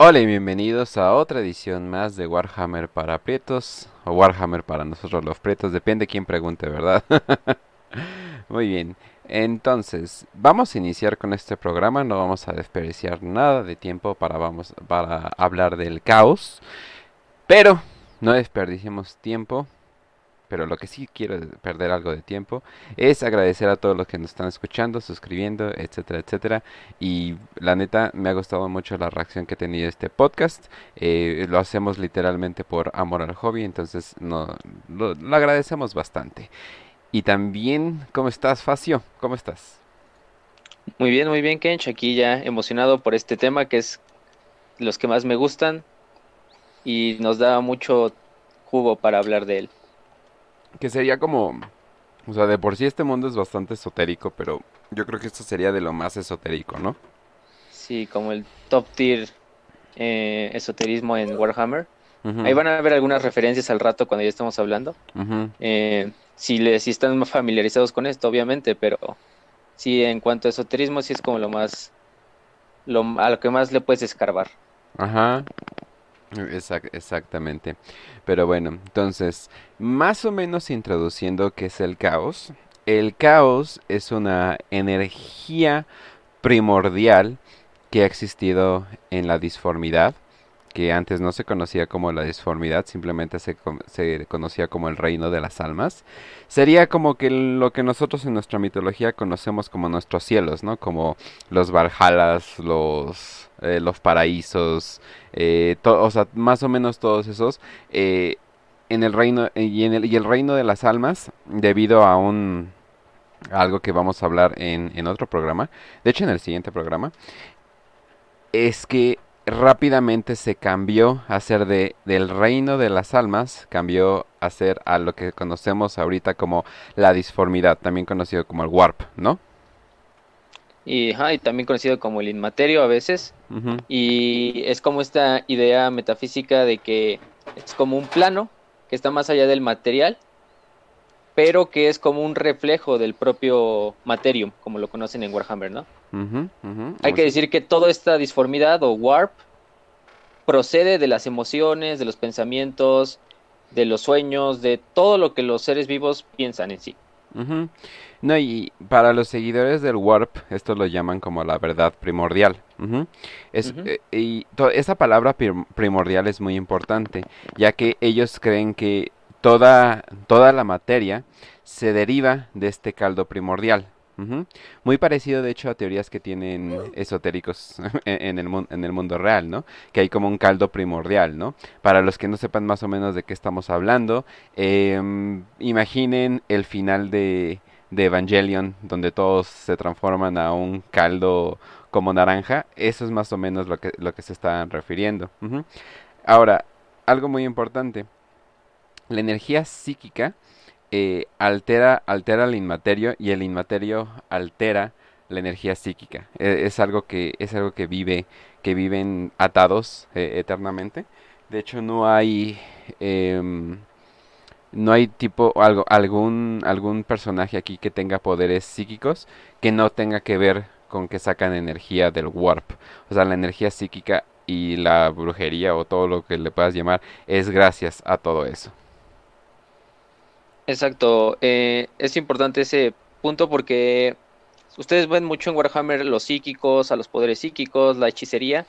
Hola y bienvenidos a otra edición más de Warhammer para prietos o Warhammer para nosotros los prietos, depende quién pregunte, ¿verdad? Muy bien, entonces vamos a iniciar con este programa, no vamos a desperdiciar nada de tiempo para, vamos, para hablar del caos, pero no desperdiciemos tiempo, pero lo que sí quiero perder algo de tiempo es agradecer a todos los que nos están escuchando, suscribiendo, etcétera, etcétera. Y la neta, me ha gustado mucho la reacción que ha tenido este podcast. Eh, lo hacemos literalmente por amor al hobby, entonces no, lo, lo agradecemos bastante. Y también, ¿cómo estás, Facio? ¿Cómo estás? Muy bien, muy bien, Kench. Aquí ya emocionado por este tema que es los que más me gustan y nos da mucho jugo para hablar de él. Que sería como, o sea, de por sí este mundo es bastante esotérico, pero yo creo que esto sería de lo más esotérico, ¿no? Sí, como el top tier eh, esoterismo en Warhammer. Ahí van a ver algunas referencias al rato cuando ya estamos hablando. eh, si, le, si están más familiarizados con esto, obviamente, pero sí, en cuanto a esoterismo, sí es como lo más, lo, a lo que más le puedes escarbar. Ajá. Exact, exactamente. Pero bueno, entonces, más o menos introduciendo qué es el caos. El caos es una energía primordial que ha existido en la disformidad, que antes no se conocía como la disformidad, simplemente se, se, conocía como el reino de las almas. Sería como que lo que nosotros en nuestra mitología conocemos como nuestros cielos, ¿no? Como los Valhalas, los, eh, los paraísos, eh, o sea, más o menos todos esos. Eh, en el reino y, en el, y el reino de las almas, debido a un algo que vamos a hablar en, en otro programa, de hecho en el siguiente programa, es que rápidamente se cambió a ser de del reino de las almas, cambió a ser a lo que conocemos ahorita como la disformidad, también conocido como el warp, ¿no? Y, ajá, y también conocido como el inmaterio a veces. Uh -huh. Y es como esta idea metafísica de que es como un plano que está más allá del material, pero que es como un reflejo del propio materium, como lo conocen en Warhammer, ¿no? Uh -huh, uh -huh. Hay que decir que toda esta disformidad o warp procede de las emociones, de los pensamientos, de los sueños, de todo lo que los seres vivos piensan en sí. Uh no, y para los seguidores del Warp, esto lo llaman como la verdad primordial. Es, eh, y esa palabra primordial es muy importante, ya que ellos creen que toda, toda la materia se deriva de este caldo primordial. Muy parecido, de hecho, a teorías que tienen esotéricos en el, en el mundo real, ¿no? Que hay como un caldo primordial, ¿no? Para los que no sepan más o menos de qué estamos hablando, eh, imaginen el final de, de Evangelion, donde todos se transforman a un caldo como naranja. Eso es más o menos lo que, lo que se están refiriendo. Ahora, algo muy importante. La energía psíquica eh, altera, altera el inmaterio y el inmaterio altera la energía psíquica. Eh, es algo que es algo que vive que viven atados eh, eternamente. De hecho no hay em, no hay tipo algo algún algún personaje aquí que tenga poderes psíquicos que no tenga que ver con que sacan energía del warp. O sea, la energía psíquica y la brujería o todo lo que le puedas llamar es gracias a todo eso. Exacto, eh, es importante ese punto porque ustedes ven mucho en Warhammer los psíquicos, a los poderes psíquicos, la hechicería,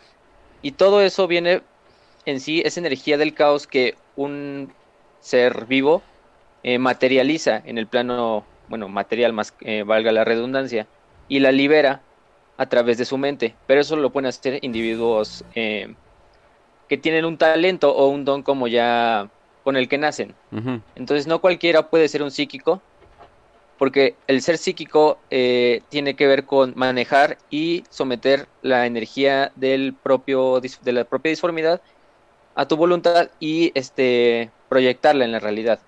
y todo eso viene en sí, es energía del caos que un ser vivo eh, materializa en el plano, bueno, material más, eh, valga la redundancia, y la libera a través de su mente, pero eso lo pueden hacer individuos eh, que tienen un talento o un don como ya con el que nacen. Uh -huh. Entonces no cualquiera puede ser un psíquico, porque el ser psíquico eh, tiene que ver con manejar y someter la energía del propio, de la propia disformidad a tu voluntad y este, proyectarla en la realidad.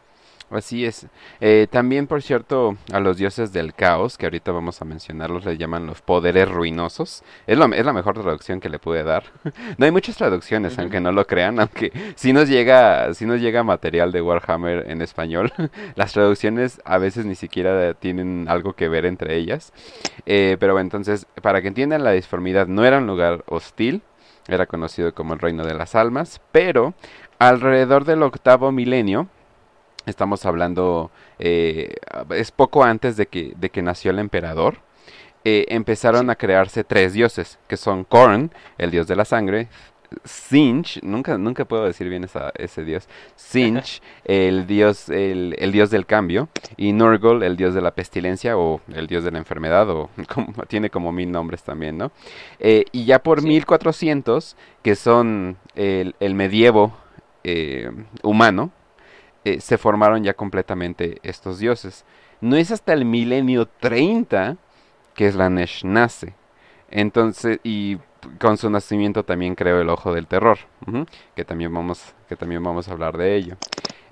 Así es. Eh, también, por cierto, a los dioses del caos, que ahorita vamos a mencionarlos, les llaman los poderes ruinosos. Es, lo, es la mejor traducción que le pude dar. no hay muchas traducciones, uh -huh. aunque no lo crean, aunque si nos llega, si nos llega material de Warhammer en español, las traducciones a veces ni siquiera tienen algo que ver entre ellas. Eh, pero bueno, entonces, para que entiendan la disformidad, no era un lugar hostil, era conocido como el reino de las almas, pero alrededor del octavo milenio, estamos hablando, eh, es poco antes de que, de que nació el emperador, eh, empezaron a crearse tres dioses, que son Korn, el dios de la sangre, Sinch, nunca, nunca puedo decir bien ese dios, Sinch, el dios, el, dios del cambio, y Nurgle, el dios de la pestilencia o el dios de la enfermedad, o tiene como mil nombres también, ¿no? Eh, y ya por 1400, que son el, medievo eh, humano, eh, se formaron ya completamente estos dioses. No es hasta el milenio 30 que es la Nesh nace. Entonces, y con su nacimiento también creó el ojo del terror, que, también vamos, que también vamos a hablar de ello.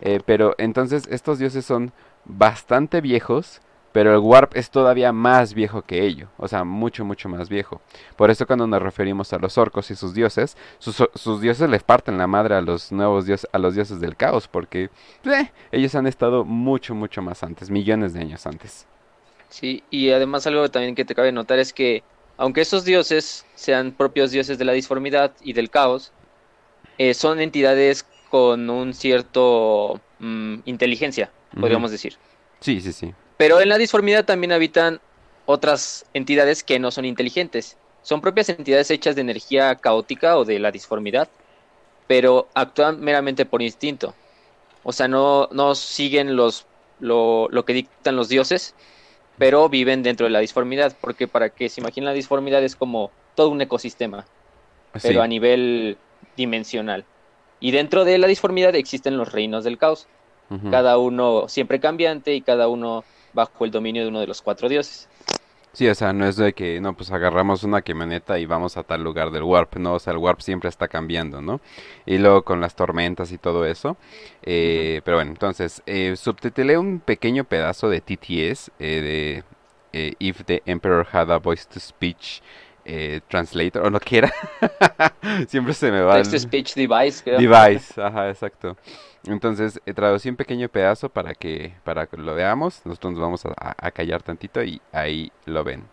Eh, pero entonces estos dioses son bastante viejos, pero el Warp es todavía más viejo que ello, o sea, mucho, mucho más viejo. Por eso cuando nos referimos a los orcos y sus dioses, sus, dioses les parten la madre a los nuevos dioses, a los dioses del caos, porque eh, ellos han estado mucho, mucho más antes, millones de años antes. Sí, y además algo también que te cabe notar es que aunque esos dioses sean propios dioses de la disformidad y del caos, eh, son entidades con un cierto mm, inteligencia, podríamos decir. Sí, sí, sí. Pero en la disformidad también habitan otras entidades que no son inteligentes. Son propias entidades hechas de energía caótica o de la disformidad, pero actúan meramente por instinto. O sea, no, no siguen los, lo, lo que dictan los dioses, pero viven dentro de la disformidad, porque para que se imaginen la disformidad es como todo un ecosistema, pero a nivel dimensional. Y dentro de la disformidad existen los reinos del caos, cada uno siempre cambiante y cada uno bajo el dominio de uno de los cuatro dioses. Sí, o sea, no es de que, no, pues agarramos una camioneta y vamos a tal lugar del warp, no, o sea, el warp siempre está cambiando, ¿no? Y luego con las tormentas y todo eso. Eh, pero bueno, entonces, eh, subtitulé un pequeño pedazo de TTS, eh, de eh, If the Emperor Had a Voice to Speech eh, translator o lo quiera. Siempre se me va. Text to speech device, creo. Device, ajá, exacto. Entonces, eh, traducí un pequeño pedazo para que, para que lo veamos. Nosotros nos vamos a, a callar tantito y ahí lo ven.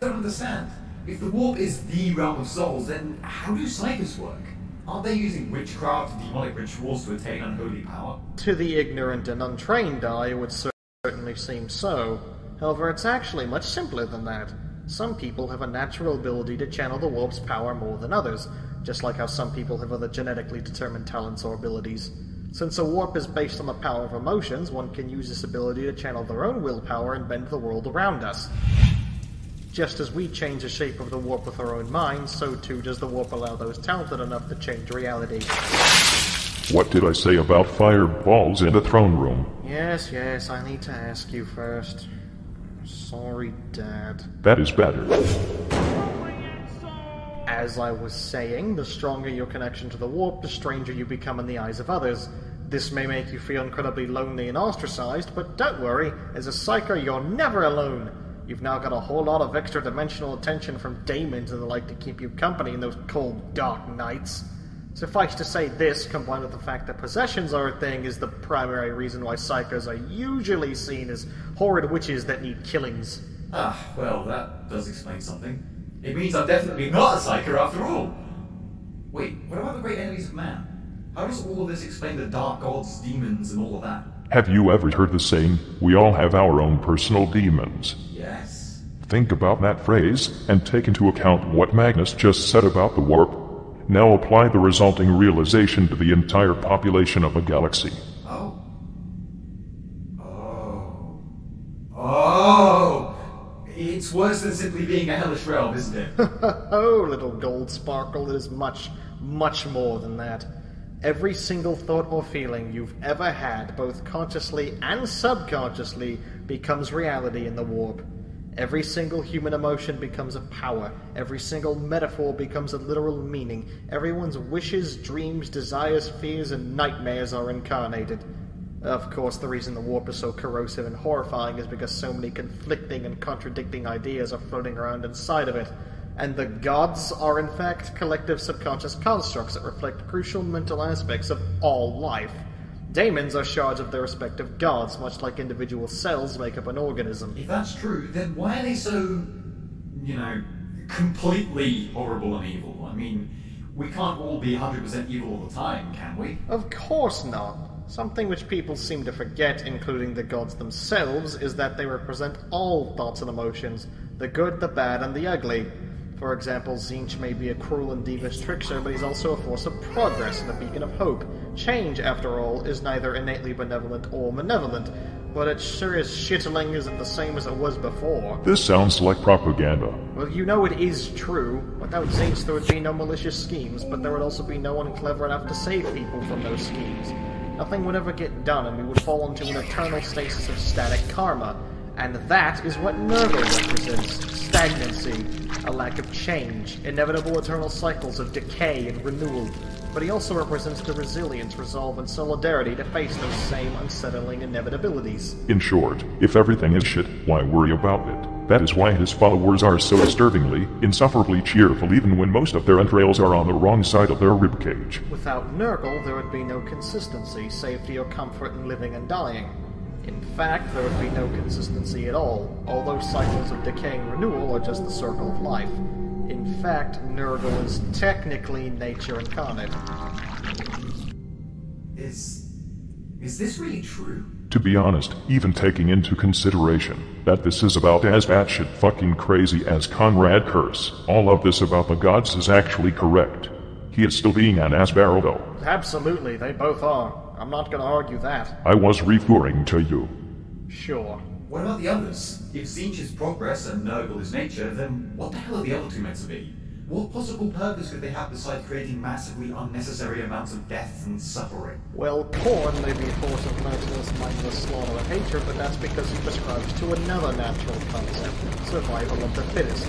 don't understand. If the warp is the realm of souls, then how do psychics work? Aren't they using witchcraft and demonic rituals to attain unholy power? To the ignorant and untrained eye, it would certainly seem so. However, it's actually much simpler than that. Some people have a natural ability to channel the warp's power more than others, just like how some people have other genetically determined talents or abilities. Since a warp is based on the power of emotions, one can use this ability to channel their own willpower and bend the world around us. Just as we change the shape of the warp with our own minds, so too does the warp allow those talented enough to change reality. What did I say about fireballs in the throne room? Yes, yes, I need to ask you first. Sorry, Dad. That is better. As I was saying, the stronger your connection to the warp, the stranger you become in the eyes of others. This may make you feel incredibly lonely and ostracized, but don't worry, as a psyker, you're never alone. You've now got a whole lot of extra dimensional attention from daemons and the like to keep you company in those cold, dark nights. Suffice to say, this, combined with the fact that possessions are a thing, is the primary reason why psychos are usually seen as horrid witches that need killings. Ah, well, that does explain something. It means I'm definitely not a psycho after all. Wait, what about the great enemies of man? How does all of this explain the dark gods, demons, and all of that? Have you ever heard the saying, we all have our own personal demons? Yes. Think about that phrase and take into account what Magnus just said about the warp now apply the resulting realization to the entire population of a galaxy. Oh. Oh. Oh! It's worse than simply being a hellish realm, isn't it? oh, little gold sparkle, it is much, much more than that. Every single thought or feeling you've ever had, both consciously and subconsciously, becomes reality in the warp. Every single human emotion becomes a power. Every single metaphor becomes a literal meaning. Everyone's wishes, dreams, desires, fears, and nightmares are incarnated. Of course, the reason the warp is so corrosive and horrifying is because so many conflicting and contradicting ideas are floating around inside of it. And the gods are, in fact, collective subconscious constructs that reflect crucial mental aspects of all life. Daemons are shards of their respective gods, much like individual cells make up an organism. If that's true, then why are they so, you know, completely horrible and evil? I mean, we can't all be 100% evil all the time, can we? Of course not. Something which people seem to forget, including the gods themselves, is that they represent all thoughts and emotions the good, the bad, and the ugly. For example, Zinch may be a cruel and devious trickster, but he's also a force of progress and a beacon of hope. Change, after all, is neither innately benevolent or malevolent, but it sure is shittling isn't the same as it was before. This sounds like propaganda. Well, you know it is true. Without Zinch, there would be no malicious schemes, but there would also be no one clever enough to save people from those schemes. Nothing would ever get done, and we would fall into an eternal stasis of static karma. And that is what Nurgle represents stagnancy, a lack of change, inevitable eternal cycles of decay and renewal. But he also represents the resilience, resolve, and solidarity to face those same unsettling inevitabilities. In short, if everything is shit, why worry about it? That is why his followers are so disturbingly, insufferably cheerful even when most of their entrails are on the wrong side of their ribcage. Without Nurgle, there would be no consistency, safety, or comfort in living and dying. In fact, there would be no consistency at all. All those cycles of decay and renewal are just the circle of life. In fact, Nurgle is technically nature incarnate. Is. Is this really true? To be honest, even taking into consideration that this is about as batshit fucking crazy as Conrad Curse, all of this about the gods is actually correct. He is still being an Asbarrow though. Absolutely, they both are. I'm not gonna argue that. I was referring to you. Sure. What about the others? If Zinch is progress and Nurgle is nature, then what the hell are the other two meant to be? What possible purpose could they have besides creating massively unnecessary amounts of death and suffering? Well, corn may be a force of merciless, mindless slaughter and hatred, but that's because he prescribes to another natural concept survival of the fittest.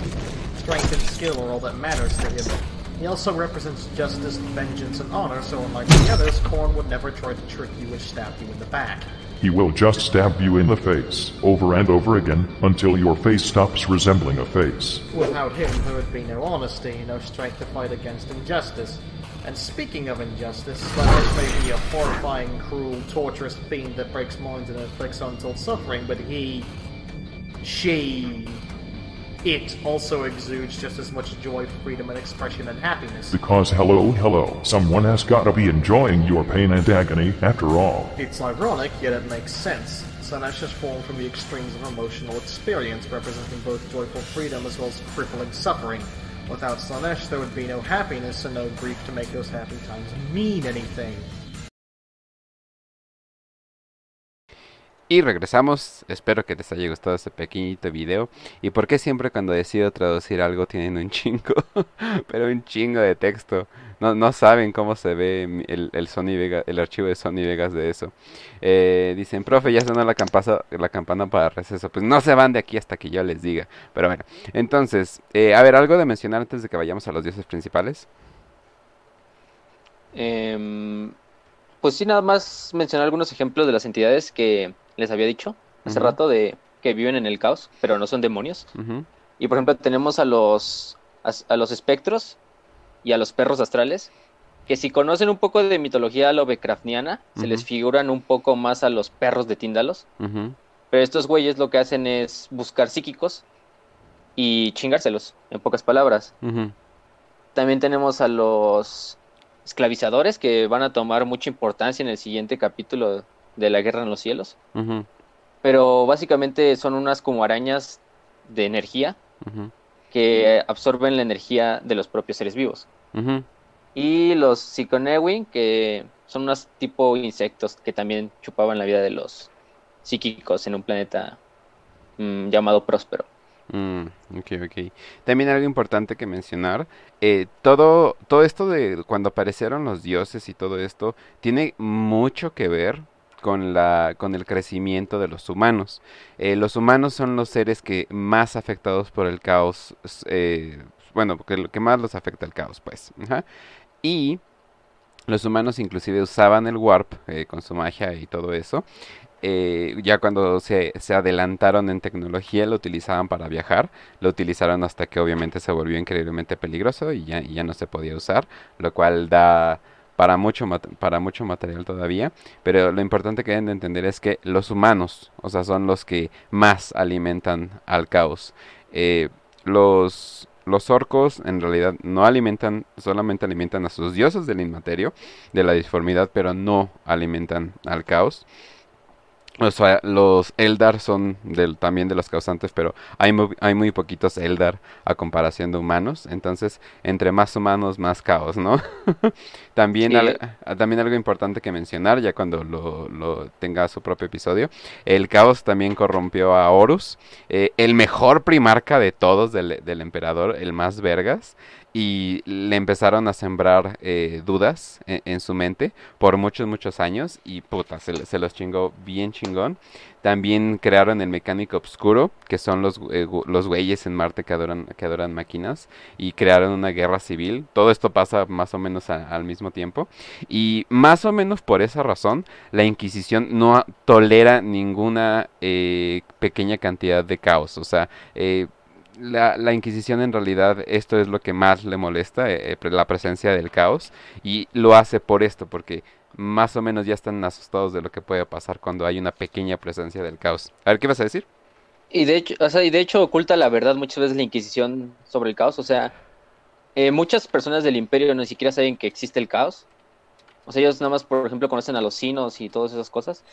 Strength and skill are all that matters to him. He also represents justice, vengeance, and honor, so unlike the others, Korn would never try to trick you and stab you in the back. He will just stab you in the face, over and over again, until your face stops resembling a face. Without him, there would be no honesty, no strength to fight against injustice. And speaking of injustice, Slanesh may be a horrifying, cruel, torturous fiend that breaks minds and inflicts untold suffering, but he. she. It also exudes just as much joy, freedom, and expression and happiness. Because hello, hello, someone has gotta be enjoying your pain and agony after all. It's ironic, yet it makes sense. Slanesh is formed from the extremes of emotional experience, representing both joyful freedom as well as crippling suffering. Without Slanesh, there would be no happiness and no grief to make those happy times mean anything. Y regresamos, espero que les haya gustado este pequeñito video. Y por qué siempre cuando decido traducir algo tienen un chingo, pero un chingo de texto. No, no saben cómo se ve el, Sony Vega, el archivo de Sony Vegas de eso. Eh, dicen, profe, ya sonó la, la campana para receso. Pues no se van de aquí hasta que yo les diga. Pero bueno, entonces, eh, a ver, algo de mencionar antes de que vayamos a los dioses principales. Eh, pues sí, nada más mencionar algunos ejemplos de las entidades que les había dicho hace rato de que viven en el caos, pero no son demonios. Y por ejemplo, tenemos a los a, a los espectros y a los perros astrales, que si conocen un poco de mitología lovecraftiana, se les figuran un poco más a los perros de Tíndalos. Pero estos güeyes lo que hacen es buscar psíquicos y chingárselos, en pocas palabras. También tenemos a los esclavizadores que van a tomar mucha importancia en el siguiente capítulo de la Guerra en los Cielos. Pero básicamente son unas como arañas de energía que absorben la energía de los propios seres vivos. Y los Psychonewin, que son unos tipo insectos que también chupaban la vida de los psíquicos en un planeta mm, llamado Próspero. Mm, ok, ok. También algo importante que mencionar, eh, todo, todo esto de cuando aparecieron los dioses y todo esto, tiene mucho que ver con la, con el crecimiento de los humanos. Eh, los humanos son los seres que más afectados por el caos, eh, bueno, porque lo que más los afecta el caos, pues. Y los humanos inclusive usaban el warp eh, con su magia y todo eso. Ya cuando se, se adelantaron en tecnología lo utilizaban para viajar, lo utilizaron hasta que obviamente se volvió increíblemente peligroso y ya, y ya no se podía usar, lo cual da para mucho, para mucho material todavía, pero lo importante que deben de entender es que los humanos, o sea, son los que más alimentan al caos. Eh, los, los orcos en realidad no alimentan, solamente alimentan a sus dioses del inmaterio, de la disformidad, pero no alimentan al caos. O sea, los Eldar son del, también de los causantes, pero hay muy, hay muy poquitos Eldar a comparación de humanos. Entonces, entre más humanos, más caos, ¿no? también, ah, también algo importante que mencionar, ya cuando lo, lo, tenga su propio episodio, el caos también corrompió a Horus, eh, el mejor primarca de todos del, del emperador, el más vergas y le empezaron a sembrar eh, dudas en, su mente por muchos, muchos años y puta, se, los chingó bien chingón. También crearon el mecánico obscuro, que son los, eh, los güeyes en Marte que adoran, que adoran máquinas, y crearon una guerra civil. Todo esto pasa más o menos al mismo tiempo. Y más o menos por esa razón, la Inquisición no tolera ninguna eh, pequeña cantidad de caos. O sea, la, la, Inquisición en realidad esto es lo que más le molesta, eh, eh, la presencia del caos, y lo hace por esto, porque más o menos ya están asustados de lo que puede pasar cuando hay una pequeña presencia del caos. A ver, ¿qué vas a decir? Y de hecho, o sea, y de hecho oculta la verdad muchas veces la Inquisición sobre el caos, o sea, eh, muchas personas del imperio ni siquiera saben que existe el caos. O sea, ellos nada más, por ejemplo, conocen a los sinos y todas esas cosas.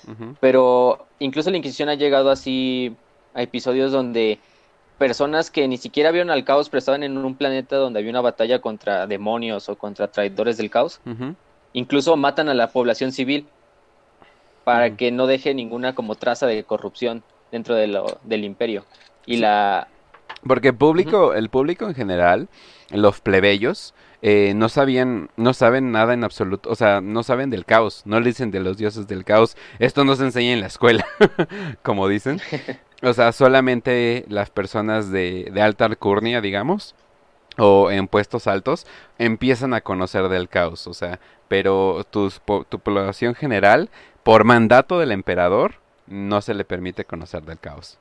Pero incluso la Inquisición ha llegado así a episodios donde personas que ni siquiera vieron al caos, pero estaban en un planeta donde había una batalla contra demonios o contra traidores del caos. Incluso matan a la población civil para que no deje ninguna como traza de corrupción dentro de lo, del imperio. Y la... Porque el público, el público en general, los plebeyos, eh, no sabían, no saben nada en absoluto, o sea, no saben del caos, no le dicen de los dioses del caos, esto no se enseña en la escuela, como dicen, o sea, solamente las personas de, de alta alcurnia, digamos, o en puestos altos, empiezan a conocer del caos, o sea, pero tu población general, por mandato del emperador, no se le permite conocer del caos.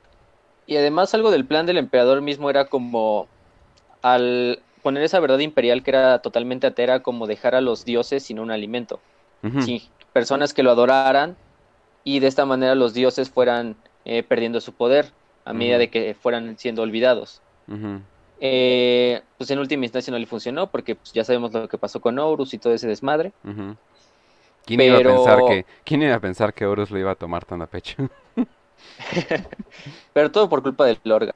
Y además algo del plan del emperador mismo era como al poner esa verdad imperial que era totalmente atera, como dejar a los dioses sin un alimento, sin personas que lo adoraran y de esta manera los dioses fueran eh, perdiendo su poder a medida de que fueran siendo olvidados. Eh, pues en última instancia no le funcionó porque pues, ya sabemos lo que pasó con Horus y todo ese desmadre. ¿Quién, iba a pensar que, ¿Quién iba a pensar que Horus lo iba a tomar tan a pecho? Pero todo por culpa del Lorgar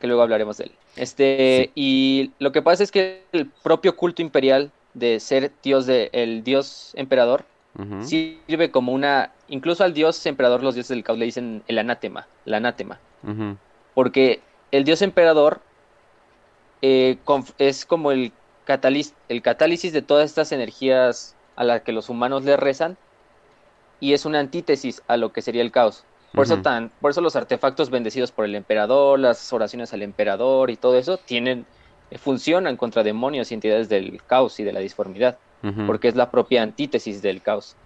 que luego hablaremos de él. Este, y lo que pasa es que el propio culto imperial de ser dios de el dios emperador sirve como una incluso al dios emperador los dioses del caos le dicen el anátema, la anátema. Porque el dios emperador eh, es como el, el catálisis de todas estas energías a las que los humanos le rezan y es una antítesis a lo que sería el caos. Por, eso tan, por eso los artefactos bendecidos por el emperador, las oraciones al emperador y todo eso tienen, eh, funcionan contra demonios y entidades del caos y de la disformidad, porque es la propia antítesis del caos.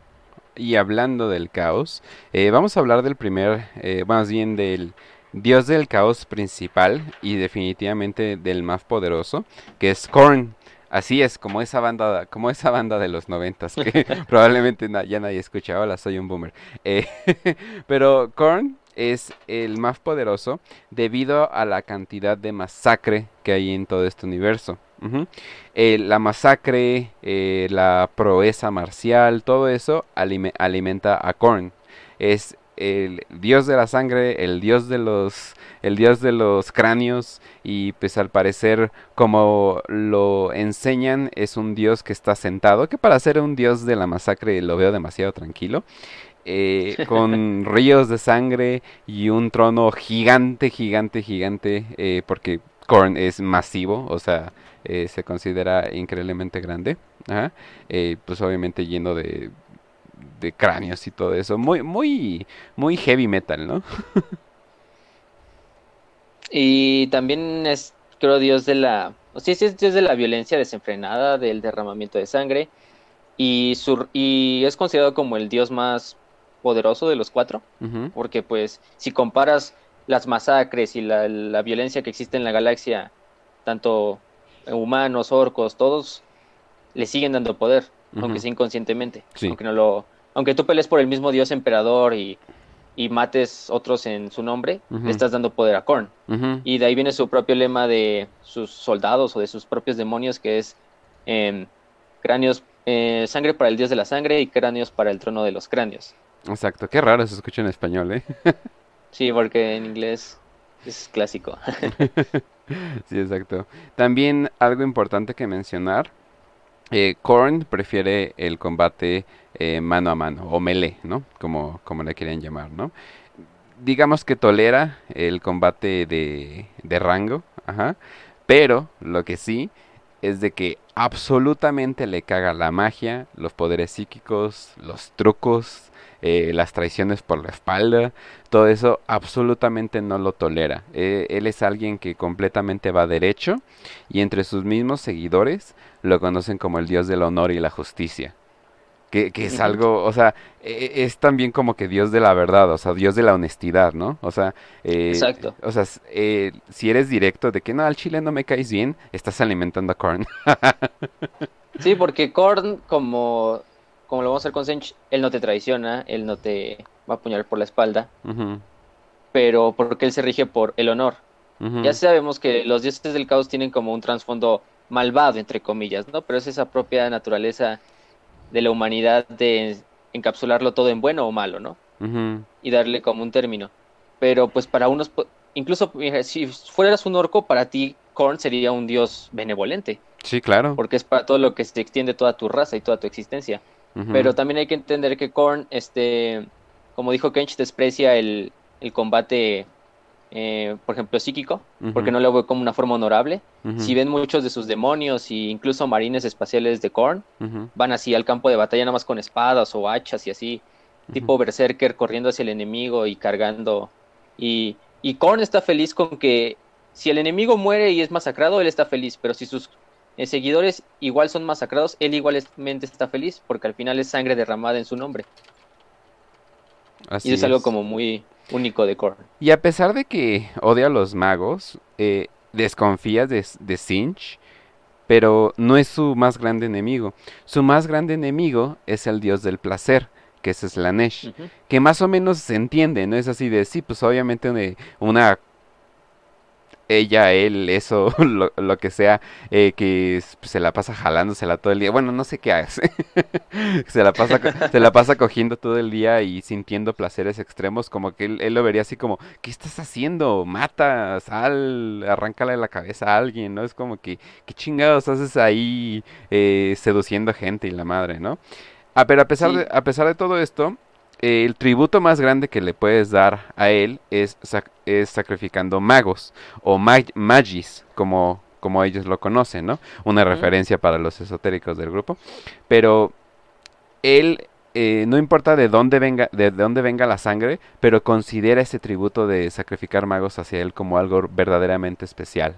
Y hablando del caos, eh, vamos a hablar del primer, eh, más bien del dios del caos principal y definitivamente del más poderoso, que es Korn. Así es, como esa banda, como esa banda de los noventas que probablemente ya nadie escucha. Hola, soy un boomer. Eh, pero Korn es el más poderoso debido a la cantidad de masacre que hay en todo este universo. Eh, la masacre, eh, la proeza marcial, todo eso alimenta a Korn. Es el dios de la sangre, el dios de los el dios de los cráneos y pues al parecer como lo enseñan es un dios que está sentado, que para ser un dios de la masacre lo veo demasiado tranquilo. Eh, con ríos de sangre y un trono gigante, gigante, gigante, eh, porque Korn es masivo, o sea, eh, se considera increíblemente grande. pues obviamente lleno de de cráneos y todo eso. Muy, muy, muy heavy metal, ¿no? y también es, creo, Dios de la. O sea, sí, es Dios de la violencia desenfrenada, del derramamiento de sangre. Y, su, y es considerado como el Dios más poderoso de los cuatro. Porque, pues, si comparas las masacres y la, la violencia que existe en la galaxia, tanto humanos, orcos, todos le siguen dando poder, aunque sea inconscientemente, aunque no lo aunque tú pelees por el mismo dios emperador y y mates otros en su nombre, le estás dando poder a Korn. Y de ahí viene su propio lema de sus soldados o de sus propios demonios, que es em, cráneos, eh, sangre para el dios de la sangre y cráneos para el trono de los cráneos. Exacto, qué raro se escucha en español, ¿eh? Sí, porque en inglés es clásico. Sí, exacto. También algo importante que mencionar, eh, Korn prefiere el combate eh, mano a mano, o melee, ¿no? Como, como le quieren llamar, ¿no? Digamos que tolera el combate de, de rango, ajá, pero lo que sí es de que absolutamente le caga la magia, los poderes psíquicos, los trucos, eh, las traiciones por la espalda, todo eso absolutamente no lo tolera. Eh, él es alguien que completamente va derecho y entre sus mismos seguidores lo conocen como el dios del honor y la justicia. Que, que es algo, o sea, e- e- es también como que dios de la verdad, o sea, dios de la honestidad, ¿no? O sea, eh, Exacto. o sea, eh, si eres directo de que no, al chile no me caes bien, estás alimentando a Korn. Sí, porque Korn, como, como lo vamos a hacer con Sench, él no te traiciona, él no te va a apuñalar por la espalda, pero porque él se rige por el honor. Ya sabemos que los dioses del caos tienen como un trasfondo malvado, entre comillas, ¿no? Pero es esa propia naturaleza de la humanidad de encapsularlo todo en bueno o malo, ¿no? Y darle como un término. Pero pues para unos, incluso si fueras un orco, para ti Korn sería un dios benevolente, Sí, claro. porque es para todo lo que se extiende toda tu raza y toda tu existencia. Pero también hay que entender que Korn, este, como dijo Kench, desprecia el, el combate, eh, por ejemplo, psíquico, porque no lo ve como una forma honorable. Si ven muchos de sus demonios e incluso marines espaciales de Korn, van así al campo de batalla nada más con espadas o hachas y así, tipo berserker corriendo hacia el enemigo y cargando. Y, y Korn está feliz con que si el enemigo muere y es masacrado, él está feliz, pero si sus eh, seguidores igual son masacrados, él igualmente está feliz, porque al final es sangre derramada en su nombre. así y eso es algo como muy único de Korn. Y a pesar de que odia a los magos, eh, desconfía de, de Sinch, pero no es su más grande enemigo. Su más grande enemigo es el dios del placer, que es Slanesh, que más o menos se entiende, no es así de, sí, pues obviamente una- ella, él, eso, lo, lo que sea, eh, que s- se la pasa jalándosela todo el día. Bueno, no sé qué hace. se la pasa, se la pasa cogiendo todo el día y sintiendo placeres extremos, como que él, él lo vería así como, ¿qué estás haciendo? Mata, sal, arráncale la cabeza a alguien, ¿no? Es como que, ¿qué chingados haces ahí eh, seduciendo gente y la madre, ¿no? Ah, pero a pesar Sí. de, a pesar de todo esto, eh, el tributo más grande que le puedes dar a él es, sac- es sacrificando magos o mag- magis, como, como ellos lo conocen, ¿no? Una referencia para los esotéricos del grupo. Pero él, eh, no importa de dónde venga, de dónde venga la sangre, pero considera ese tributo de sacrificar magos hacia él como algo verdaderamente especial.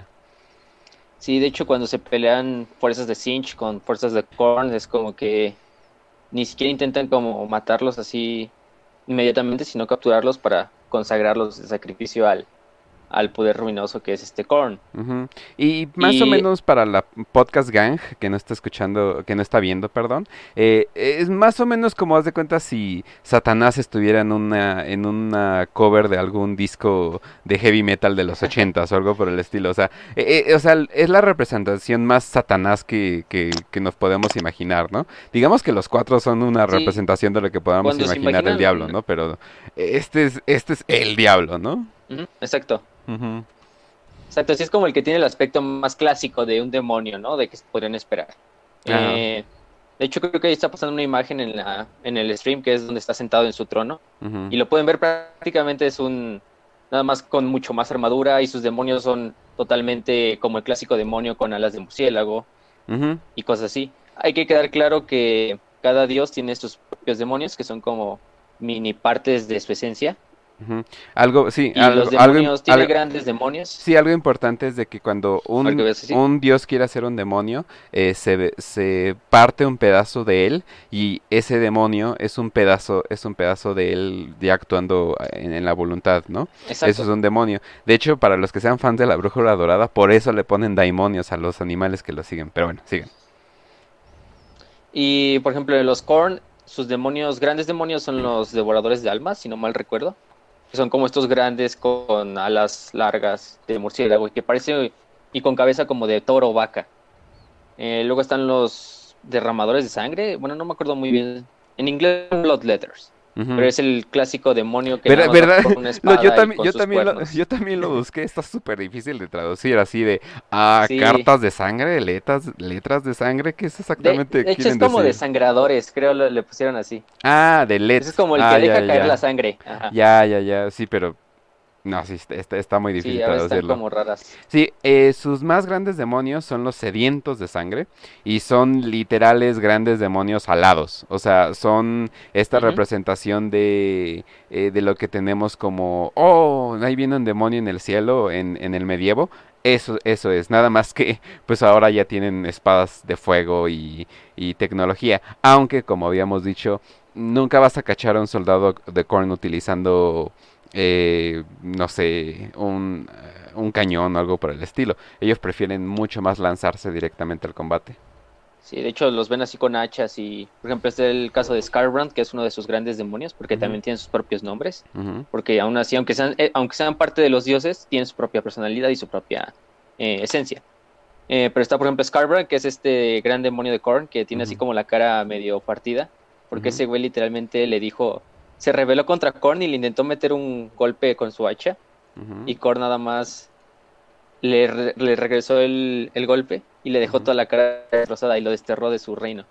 Sí, de hecho, cuando se pelean fuerzas de Sinch con fuerzas de Korn, es como que ni siquiera intentan como matarlos así inmediatamente, sino capturarlos para consagrarlos de sacrificio al, al poder ruinoso que es este Korn. Y más o menos para la podcast gang que no está escuchando, que no está viendo, perdón, eh, es más o menos como haz de cuenta si Satanás estuviera en una en una cover de algún disco de heavy metal de los ochentas o algo por el estilo, o sea, eh, eh, o sea, es la representación más Satanás que, que, que nos podemos imaginar, ¿no? Digamos que los cuatro son una Sí. representación de lo que podamos Cuando imaginar el diablo, ¿no? Pero este es este es el diablo, ¿no? Exacto. Exacto, sí es como el que tiene el aspecto más clásico de un demonio, ¿no? De que se podrían esperar. Eh, de hecho, creo que ahí está pasando una imagen en, la, en el stream que es donde está sentado en su trono. Y lo pueden ver prácticamente es un nada más con mucho más armadura y sus demonios son totalmente como el clásico demonio con alas de murciélago y cosas así. Hay que quedar claro que cada dios tiene sus propios demonios que son como mini partes de su esencia Algo, sí, y algo, los algo, demonios tienen algo- grandes demonios. sí, algo importante es de que cuando un, un dios quiere hacer un demonio, eh, se, se parte un pedazo de él y ese demonio es un pedazo, es un pedazo de él ya actuando en, en la voluntad, ¿no? Exacto. Eso es un demonio. De hecho, para los que sean fans de la brújula dorada, por eso le ponen daimonios a los animales que lo siguen. Pero bueno, siguen. Y por ejemplo, los Korn, sus demonios, grandes demonios son los devoradores de almas, si no mal recuerdo. Que son como estos grandes con alas largas de murciélago y que parece y con cabeza como de toro o vaca. Eh, luego están los derramadores de sangre, bueno, no me acuerdo muy bien. En inglés, Bloodletters. Pero es el clásico demonio que ¿Verdad? ¿verdad? con una No, espada yo también, yo lo, cuernos. yo también lo busqué, está súper difícil de traducir, así de, ah, Sí. cartas de sangre, letras, letras de sangre, ¿qué es exactamente de hecho, es como decir? desangradores, creo lo- le pusieron así. Ah, de letras. Es como el que ah, deja ya, caer ya. la sangre. Ajá. Ya, ya, ya, sí, pero, no, sí, está, está, muy Sí, difícil están traducirlo. como raras. Sí, eh, sus más grandes demonios son los sedientos de sangre y son literales grandes demonios alados. O sea, son esta representación de, eh, de lo que tenemos como, oh, ahí viene un demonio en el cielo en, en el medievo. Eso, eso es, nada más que pues ahora ya tienen espadas de fuego y, y tecnología. Aunque, como habíamos dicho, nunca vas a cachar a un soldado de Korn utilizando eh, no sé, un, eh, un cañón o algo por el estilo. Ellos prefieren mucho más lanzarse directamente al combate. Sí, de hecho los ven así con hachas y, por ejemplo, este es el caso de Scarbrand, que es uno de sus grandes demonios, porque también tiene sus propios nombres, porque aún así, aunque sean, eh, aunque sean parte de los dioses, tienen su propia personalidad y su propia eh, esencia. Eh, pero está, por ejemplo, Scarbrand, que es este gran demonio de Korn, que tiene así como la cara medio partida, porque ese güey literalmente le dijo, se rebeló contra Korn y le intentó meter un golpe con su hacha, y Korn nada más le, re- le regresó el, el golpe y le dejó toda la cara destrozada y lo desterró de su reino.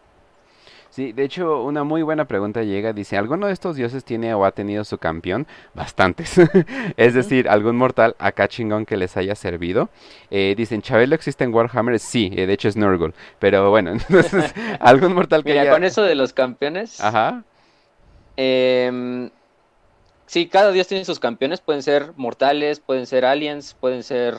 Sí, de hecho, una muy buena pregunta llega, dice, ¿alguno de estos dioses tiene o ha tenido su campeón? Bastantes. es decir, algún mortal acá chingón que les haya servido. Eh, dicen, ¿Chabelo existe en Warhammer? Sí, eh, de hecho es Nurgle. Pero bueno, entonces, algún mortal que Mira, haya... con eso de los campeones, Ajá. Em, sí, cada dios tiene sus campeones, pueden ser mortales, pueden ser aliens, pueden ser,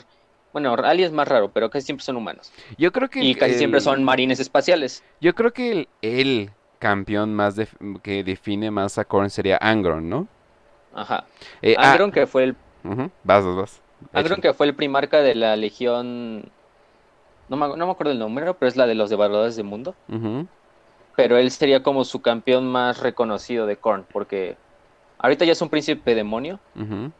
bueno, aliens más raro, pero casi siempre son humanos. Yo creo que Y el- casi siempre son marines espaciales. Yo creo que el, el campeón más que define más a Korn sería Angron, ¿no? Ajá. Eh, ah, Angron, que fue el, ujú, Vas, vas, vas. Angron, que fue el primarca de la legión, no me, no me acuerdo el número, pero es la de los devoradores de mundo. Ujú, pero él sería como su campeón más reconocido de Korn, porque ahorita ya es un príncipe demonio. Y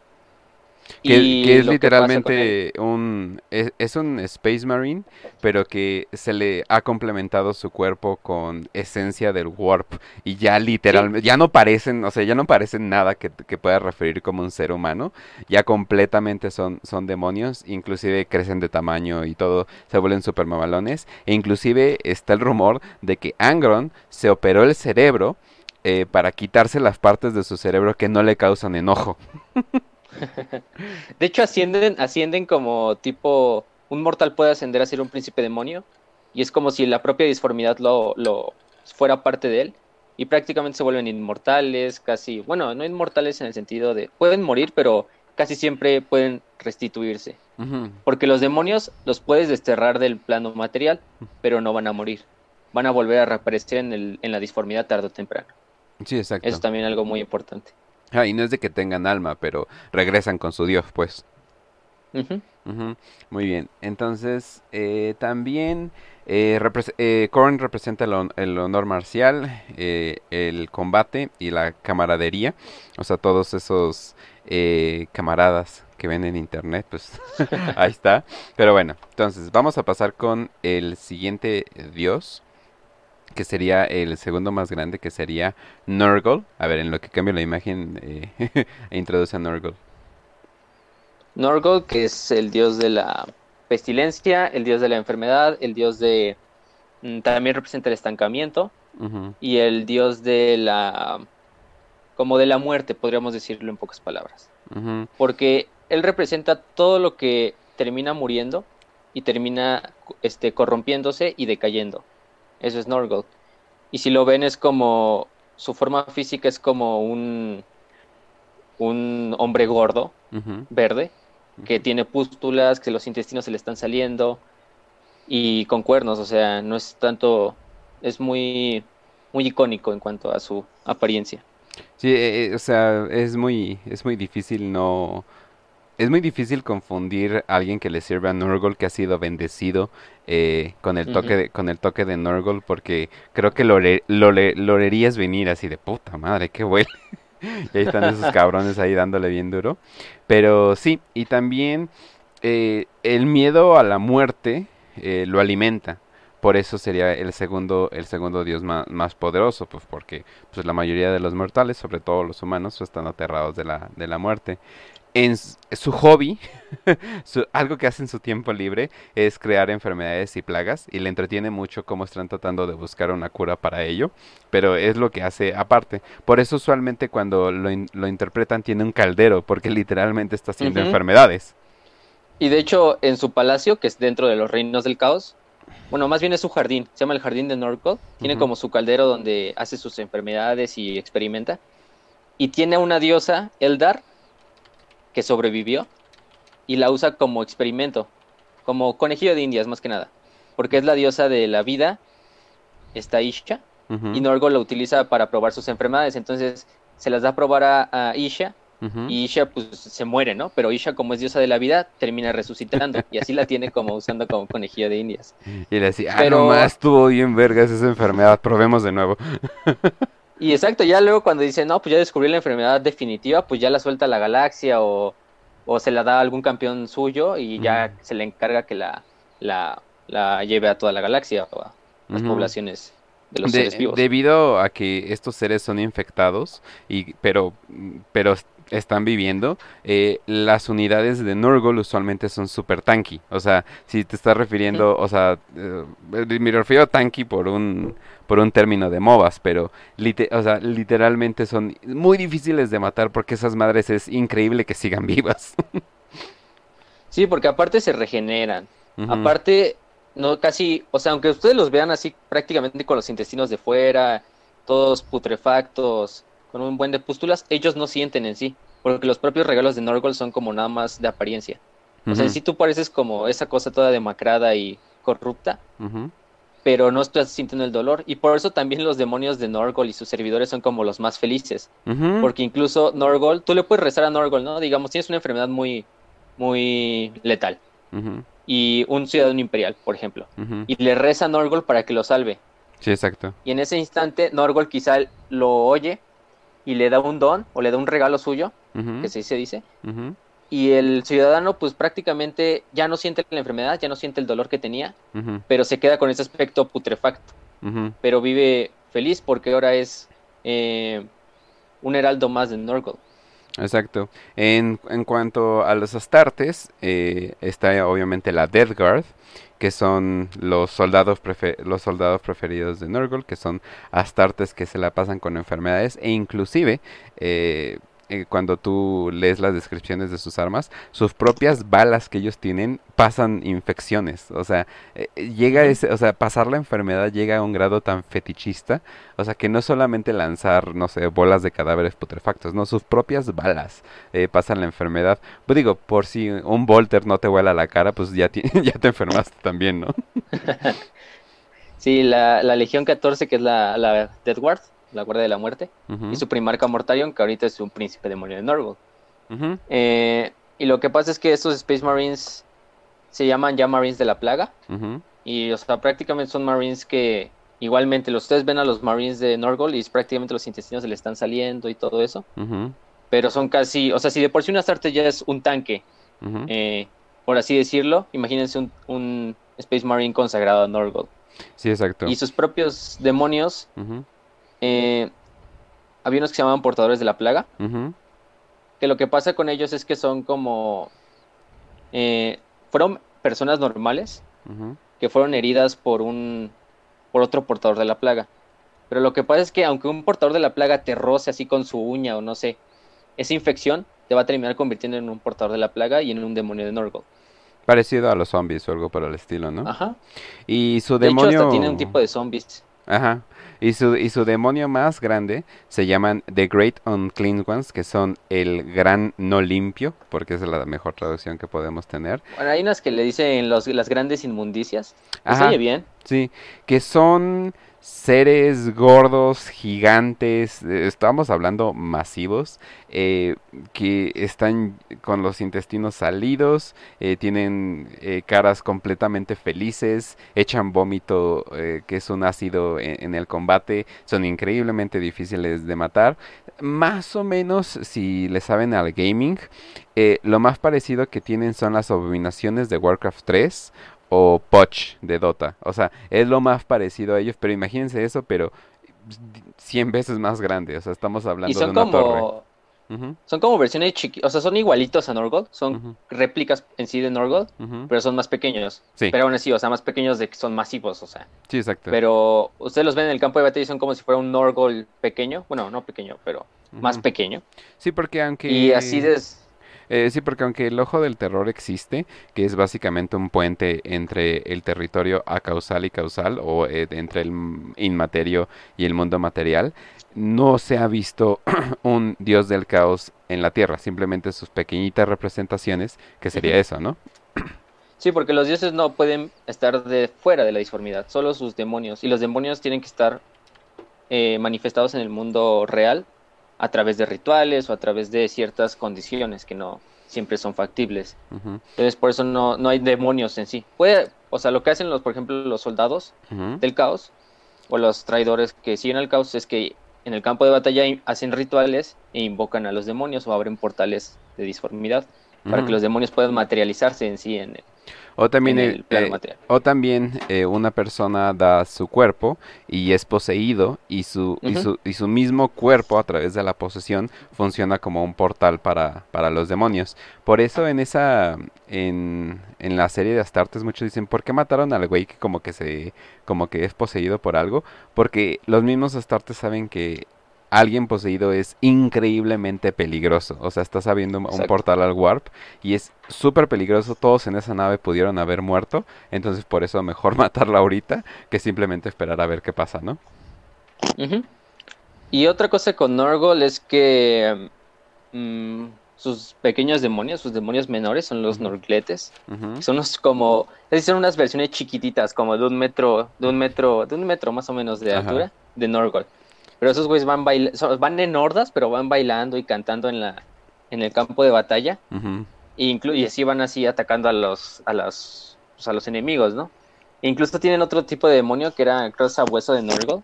Que, que es que literalmente un... Es, es un Space Marine, pero que se le ha complementado su cuerpo con esencia del Warp. Y ya literalmente... Ya no parecen, o sea, ya no parecen nada que, que pueda referir como un ser humano. Ya completamente son, son demonios. Inclusive crecen de tamaño y todo. Se vuelven super mamalones. E inclusive está el rumor de que Angron se operó el cerebro eh, para quitarse las partes de su cerebro que no le causan enojo. De hecho, ascienden, ascienden como tipo. Un mortal puede ascender a ser un príncipe demonio. Y es como si la propia disformidad lo, lo fuera parte de él. Y prácticamente se vuelven inmortales, casi. Bueno, no inmortales en el sentido de. Pueden morir, pero casi siempre pueden restituirse. Porque los demonios los puedes desterrar del plano material, pero no van a morir. Van a volver a reaparecer en, el, en la disformidad tarde o temprano. Sí, exacto. Eso es también algo muy importante. Ah, y no es de que tengan alma, pero regresan con su dios, pues. Ujú. Ujú, Muy bien. Entonces, eh, también eh, eh, Korn representa el, el honor marcial, eh, el combate y la camaradería. O sea, todos esos eh, camaradas que ven en internet, pues ahí está. Pero bueno, entonces vamos a pasar con el siguiente dios, que sería el segundo más grande, que sería Nurgle. A ver, en lo que cambio la imagen, eh, e introduce a Nurgle. Norgol, que es el dios de la pestilencia, el dios de la enfermedad, el dios de... mm, También representa el estancamiento y el dios de la... como de la muerte, podríamos decirlo en pocas palabras. Porque él representa todo lo que termina muriendo y termina este, corrompiéndose y decayendo. Eso es Norgol. Y si lo ven es como... Su forma física es como un... un hombre gordo, verde, que tiene pústulas, que los intestinos se le están saliendo y con cuernos, o sea, no es tanto, es muy, muy icónico en cuanto a su apariencia. Sí, eh, eh, o sea, es muy, es muy difícil no, es muy difícil confundir a alguien que le sirve a Nurgle que ha sido bendecido eh, con el toque de, con el toque de Nurgle porque creo que lo, lo, venir así de puta madre, qué bueno. y ahí están esos cabrones ahí dándole bien duro. Pero sí, y también eh, el miedo a la muerte eh, lo alimenta. Por eso sería el segundo, el segundo dios más, más poderoso, pues porque pues la mayoría de los mortales, sobre todo los humanos, están aterrados de la, de la muerte. En su hobby, su- algo que hace en su tiempo libre es crear enfermedades y plagas y le entretiene mucho cómo están tratando de buscar una cura para ello, pero es lo que hace aparte. Por eso usualmente cuando lo, in- lo interpretan tiene un caldero, porque literalmente está haciendo enfermedades. Y de hecho, en su palacio, que es dentro de los reinos del caos, bueno, más bien es su jardín, se llama el jardín de Norcod. Tiene como su caldero donde hace sus enfermedades y experimenta. Y tiene una diosa, Eldar, que sobrevivió y la usa como experimento, como conejillo de indias más que nada, porque es la diosa de la vida, esta Isha, y Norgol la utiliza para probar sus enfermedades. Entonces se las da a probar a, a Isha y Isha pues se muere, ¿no? Pero Isha como es diosa de la vida termina resucitando y así la tiene como usando como conejillo de indias. Y le decía, ah, Pero- nomás estuvo bien vergas esa enfermedad, probemos de nuevo. Y exacto, ya luego cuando dice, no, pues ya descubrí la enfermedad definitiva, pues ya la suelta a la galaxia o, o se la da a algún campeón suyo y ya se le encarga que la, la, la lleve a toda la galaxia o a las poblaciones de los De- seres vivos. debido a que estos seres son infectados, y, pero, pero están viviendo, eh, las unidades de Nurgle usualmente son super tanky. O sea, si te estás refiriendo, o sea, eh, me refiero a tanky por un, por un término de MOBAs, pero lite- o sea, literalmente son muy difíciles de matar porque esas madres es increíble que sigan vivas. Sí, porque aparte se regeneran. Aparte, no casi, o sea, aunque ustedes los vean así prácticamente con los intestinos de fuera, todos putrefactos, con un buen de pústulas, ellos no sienten en sí, porque los propios regalos de Norgol son como nada más de apariencia. O sea, sí tú pareces como esa cosa toda demacrada y corrupta, pero no estás sintiendo el dolor. Y por eso también los demonios de Norgol y sus servidores son como los más felices. Porque incluso Norgol, tú le puedes rezar a Norgol, ¿no? Digamos, tienes una enfermedad muy, muy letal. Y un ciudadano imperial, por ejemplo. Y le reza a Norgol para que lo salve. Sí, exacto. Y en ese instante, Norgol quizá lo oye y le da un don o le da un regalo suyo, que sí se dice. Y el ciudadano, pues prácticamente ya no siente la enfermedad, ya no siente el dolor que tenía, pero se queda con ese aspecto putrefacto. Pero vive feliz porque ahora es eh, un heraldo más de Norgol. Exacto. En, en cuanto a los astartes, eh, está obviamente la Death Guard, que son los soldados, los soldados preferidos de Nurgle, que son astartes que se la pasan con enfermedades e inclusive eh, eh, cuando tú lees las descripciones de sus armas, sus propias balas que ellos tienen pasan infecciones. O sea, eh, eh, llega ese, o sea, pasar la enfermedad llega a un grado tan fetichista, o sea, que no solamente lanzar, no sé, bolas de cadáveres putrefactos, no, sus propias balas eh, pasan la enfermedad. Pues digo, por si un Volter no te vuela la cara, pues ya, te enfermaste también, ¿no? Sí, la, la Legión 14, que es la, la Death Guard, la Guardia de la Muerte, y su primarca Mortarion, que ahorita es un príncipe demonio de Norgol. ujú, Eh, y lo que pasa es que estos Space Marines se llaman ya Marines de la Plaga, y o sea, prácticamente son Marines que igualmente, los, ustedes ven a los Marines de Norgol y es prácticamente los intestinos se le están saliendo y todo eso, pero son casi, o sea, si de por sí una Astarte ya es un tanque, eh, por así decirlo, imagínense un, un Space Marine consagrado a Norgol. Sí, exacto. Y sus propios demonios, eh, había unos que se llamaban portadores de la plaga, que lo que pasa con ellos es que son como, eh, fueron personas normales que fueron heridas por un, por otro portador de la plaga. Pero lo que pasa es que aunque un portador de la plaga te roce así con su uña o no sé, esa infección te va a terminar convirtiendo en un portador de la plaga y en un demonio de Norgol. Parecido a los zombies o algo por el estilo, ¿no? Ajá. Y su De hecho, demonio... hasta tiene un tipo de zombies. Ajá. Y su, y su demonio más grande se llaman The Great Unclean Ones, que son el gran no limpio, porque esa es la mejor traducción que podemos tener. Bueno, hay unas que le dicen los, las grandes inmundicias. se oye bien. Sí, que son seres gordos, gigantes, eh, estamos hablando masivos, eh, que están con los intestinos salidos, eh, tienen caras completamente felices, echan vómito, que es un ácido en, en, el combate, son increíblemente difíciles de matar. Más o menos, si le saben al gaming, lo más parecido que tienen son las abominaciones de Warcraft 3 o Poch de Dota. O sea, es lo más parecido a ellos, pero imagínense eso, pero 100 veces más grande. O sea, estamos hablando de una como... torre. Son como versiones chiquitas, o sea, son igualitos a Norgold, son réplicas en sí de Norgold, pero son más pequeños. Sí. Pero aún así, o sea, más pequeños de que son masivos, o sea. Sí, exacto. Pero ustedes los ven en el campo de batalla y son como si fuera un Norgold pequeño, bueno, no pequeño, pero más pequeño. Sí, porque aunque... Y así de... Eh, sí, porque aunque el ojo del terror existe, que es básicamente un puente entre el territorio acausal y causal, o eh, entre el inmaterio y el mundo material, no se ha visto un dios del caos en la tierra, simplemente sus pequeñitas representaciones, que sería eso, ¿no? Sí, porque los dioses no pueden estar de fuera de la disformidad, solo sus demonios, y los demonios tienen que estar eh, manifestados en el mundo real a través de rituales o a través de ciertas condiciones que no siempre son factibles. Entonces por eso no, no hay demonios en sí. Puede, o sea, lo que hacen los, por ejemplo, los soldados del caos o los traidores que siguen al caos es que en el campo de batalla hacen rituales e invocan a los demonios o abren portales de disformidad para que los demonios puedan materializarse en sí en, o también, el, eh, o también eh, una persona da su cuerpo y es poseído y su, y, su, y su mismo cuerpo a través de la posesión funciona como un portal para, para los demonios. Por eso en esa en, en la serie de Astartes muchos dicen, ¿por qué mataron al güey que como que se como que es poseído por algo? Porque los mismos Astartes saben que alguien poseído es increíblemente peligroso. O sea, estás abriendo un portal al warp y es súper peligroso. Todos en esa nave pudieron haber muerto. Entonces, por eso mejor matarla ahorita que simplemente esperar a ver qué pasa, ¿no? Y otra cosa con Norgol es que mm, sus pequeños demonios, sus demonios menores, son los Norgletes. Son unos como, es son unas versiones chiquititas, como de un metro, de un metro, de un metro más o menos de altura, de Norgol. Pero esos güeyes van van en hordas, pero van bailando y cantando en la en el campo de batalla. y, así van así atacando a los a los pues, a los enemigos, ¿no? E incluso tienen otro tipo de demonio que era creo sabueso de Norgol.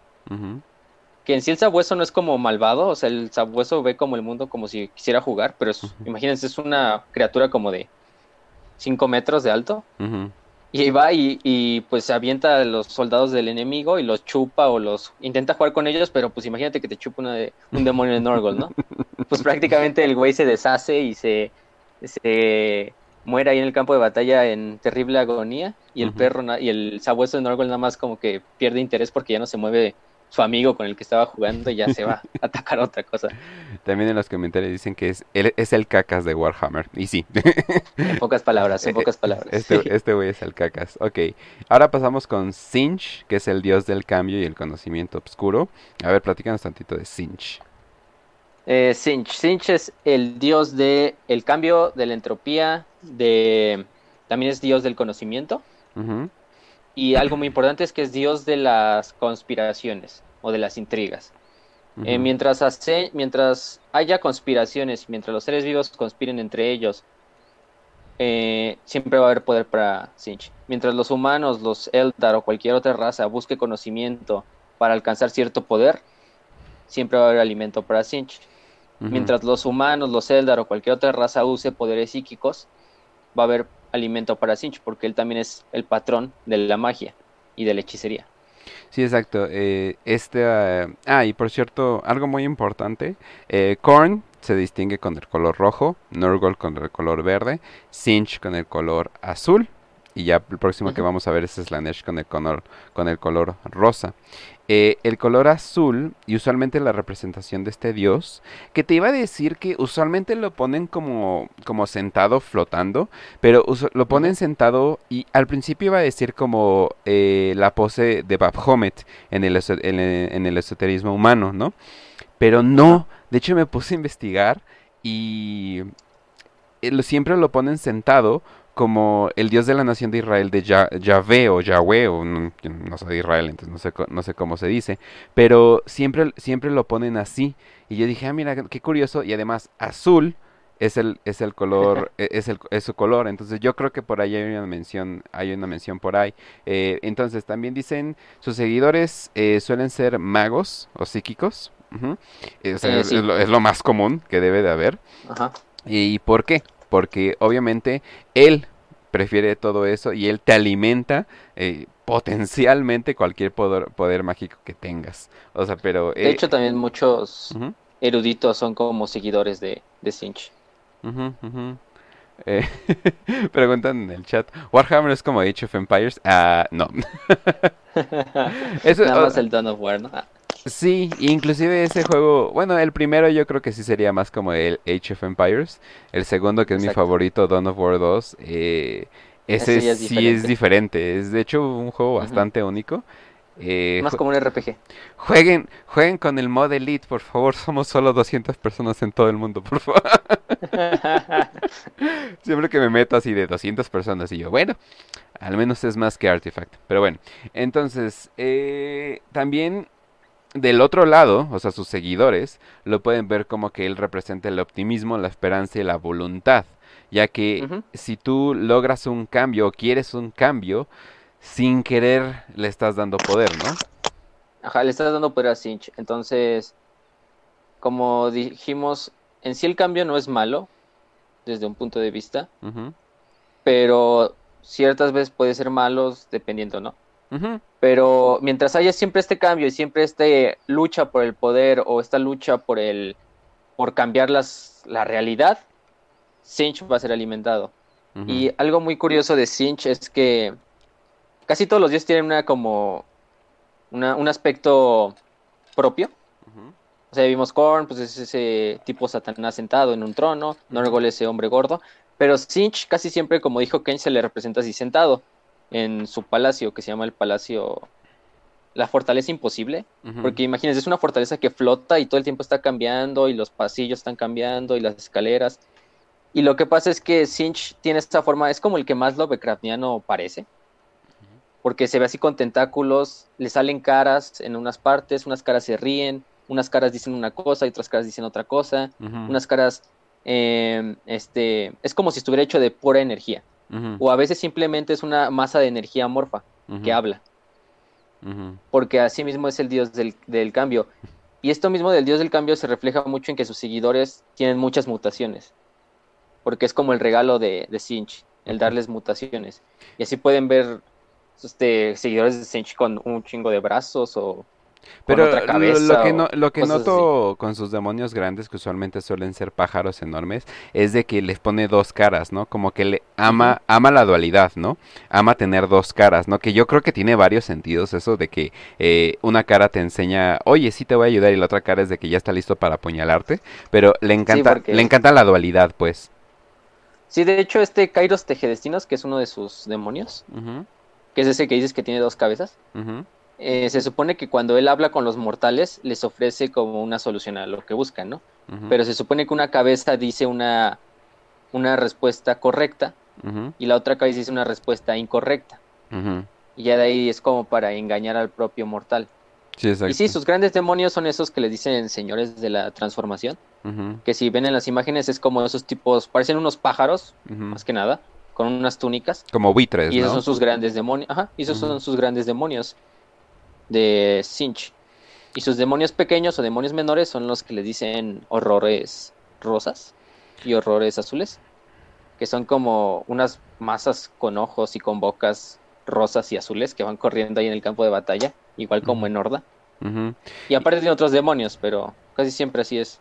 Que en sí el sabueso no es como malvado, o sea, el sabueso ve como el mundo como si quisiera jugar, pero imagínense, es una criatura como de 5 metros de alto. Y va y, y, pues avienta a los soldados del enemigo y los chupa o los intenta jugar con ellos, pero pues imagínate que te chupa una de, un demonio de Norgol, ¿no? Pues prácticamente el güey se deshace y se, se muere ahí en el campo de batalla en terrible agonía y el perro y el sabueso de Norgol nada más como que pierde interés porque ya no se mueve su amigo con el que estaba jugando y ya se va a atacar otra cosa. También en los comentarios dicen que es el, es el cacas de Warhammer. Y sí. En pocas palabras, en pocas palabras. Este, este güey es el cacas. Ok. Ahora pasamos con Sinch, que es el dios del cambio y el conocimiento oscuro. A ver, platícanos tantito de Sinch. Eh, Sinch. Sinch es el dios del el cambio, de la entropía, de... También es dios del conocimiento. Y algo muy importante es que es Dios de las conspiraciones o de las intrigas. Eh, mientras, hace, mientras haya conspiraciones, mientras los seres vivos conspiren entre ellos, eh, siempre va a haber poder para Sinch. Mientras los humanos, los Eldar o cualquier otra raza busque conocimiento para alcanzar cierto poder, siempre va a haber alimento para Sinch. Mientras los humanos, los Eldar o cualquier otra raza use poderes psíquicos, va a haber alimento para Sinch, porque él también es el patrón de la magia y de la hechicería. Sí, exacto. Eh, este, ah, y por cierto, algo muy importante, eh, Korn se distingue con el color rojo, Nurgle con el color verde, Sinch con el color azul, y ya el próximo que vamos a ver es Slanesh con el color, con el color rosa. Eh, el color azul y usualmente la representación de este dios, que te iba a decir que usualmente lo ponen como, como sentado flotando, pero lo ponen sentado y al principio iba a decir como eh, la pose de Baphomet en el, en el esoterismo humano, ¿no? Pero no, de hecho me puse a investigar y siempre lo ponen sentado como el Dios de la nación de Israel de Yahvé o Yahweh, o no, no, soy de Israel, entonces no sé, no sé cómo se dice, pero siempre, siempre lo ponen así. Y yo dije, ah, mira, qué curioso, y además azul es el, es el color, e, es, el, es su color. Entonces yo creo que por ahí hay una mención, hay una mención por ahí. Eh, entonces también dicen, sus seguidores eh, suelen ser magos o psíquicos. Eh, es, lo, más común que debe de haber. ¿Y por qué? Porque obviamente él prefiere todo eso y él te alimenta potencialmente cualquier poder, poder mágico que tengas. O sea, pero... de hecho, también muchos eruditos son como seguidores de, de Sinch. Eh, preguntan en el chat, ¿Warhammer es como Age of Empires? Ah, no. Eso, Nada más el Dawn of War, ¿no? Sí, inclusive ese juego, bueno, el primero yo creo que sí sería más como el Age of Empires. El segundo, que es mi favorito, Dawn of War 2, eh, ese, sí es, diferente. es de hecho un juego bastante único. Eh, Más como un RPG. Jueguen, jueguen con el mod Elite, por favor. Somos solo 200 personas en todo el mundo, por favor. Siempre que me meto así de 200 personas y yo, bueno, al menos es más que Artifact. Pero bueno, entonces, eh, también del otro lado, o sea, sus seguidores, lo pueden ver como que él representa el optimismo, la esperanza y la voluntad. Ya que si tú logras un cambio o quieres un cambio, sin querer le estás dando poder, ¿no? Ajá, le estás dando poder a Sinch. Entonces, como dijimos, en sí el cambio no es malo, desde un punto de vista, pero ciertas veces puede ser malo dependiendo, ¿no? Pero mientras haya siempre este cambio y siempre esta lucha por el poder o esta lucha por el por cambiar las, la realidad, Sinch va a ser alimentado. Y algo muy curioso de Sinch es que casi todos los dioses tienen una como un aspecto propio. O sea, vimos Korn, pues es ese tipo Satanás sentado en un trono, Norgol ese hombre gordo, pero Sinch casi siempre, como dijo Ken, se le representa así sentado en su palacio, que se llama el palacio la fortaleza imposible, porque imagínense, es una fortaleza que flota y todo el tiempo está cambiando y los pasillos están cambiando y las escaleras. Y lo que pasa es que Sinch tiene esta forma, es como el que más Lovecraftiano parece porque se ve así con tentáculos, le salen caras en unas partes, unas caras se ríen, unas caras dicen una cosa y otras caras dicen otra cosa, unas caras, em, este, es como si estuviera hecho de pura energía, o a veces simplemente es una masa de energía amorfa que habla, porque así mismo es el dios del, cambio. Y esto mismo del dios del cambio se refleja mucho en que sus seguidores tienen muchas mutaciones, porque es como el regalo de, de Sinch, el darles mutaciones. Y así pueden ver este, seguidores de Senchi con un chingo de brazos o pero otra cabeza lo, que, no, lo que noto con sus demonios grandes, que usualmente suelen ser pájaros enormes, es de que les pone dos caras, ¿no? Como que le ama, ama la dualidad, ¿no? Ama tener dos caras, ¿no? Que yo creo que tiene varios sentidos eso de que eh, una cara te enseña, oye, sí te voy a ayudar, y la otra cara es de que ya está listo para apuñalarte, pero le encanta, le encanta la dualidad, pues. Sí, de hecho, este Kairos Tejedestinos, que es uno de sus demonios, que es ese que dices que tiene dos cabezas, eh, se supone que cuando él habla con los mortales les ofrece como una solución a lo que buscan, ¿no? Pero se supone que una cabeza dice una, una respuesta correcta y la otra cabeza dice una respuesta incorrecta. Y ya de ahí es como para engañar al propio mortal. Sí, y sí, sus grandes demonios son esos que les dicen señores de la transformación. Que si ven en las imágenes es como esos tipos, parecen unos pájaros, más que nada con unas túnicas. Como buitres, Y esos son sus grandes demonios. Ajá, y esos son sus grandes demonios de Sinch. Y sus demonios pequeños o demonios menores son los que le dicen horrores rosas y horrores azules. Que son como unas masas con ojos y con bocas rosas y azules que van corriendo ahí en el campo de batalla, igual como en Horda. Y aparte tiene otros demonios, pero casi siempre así es.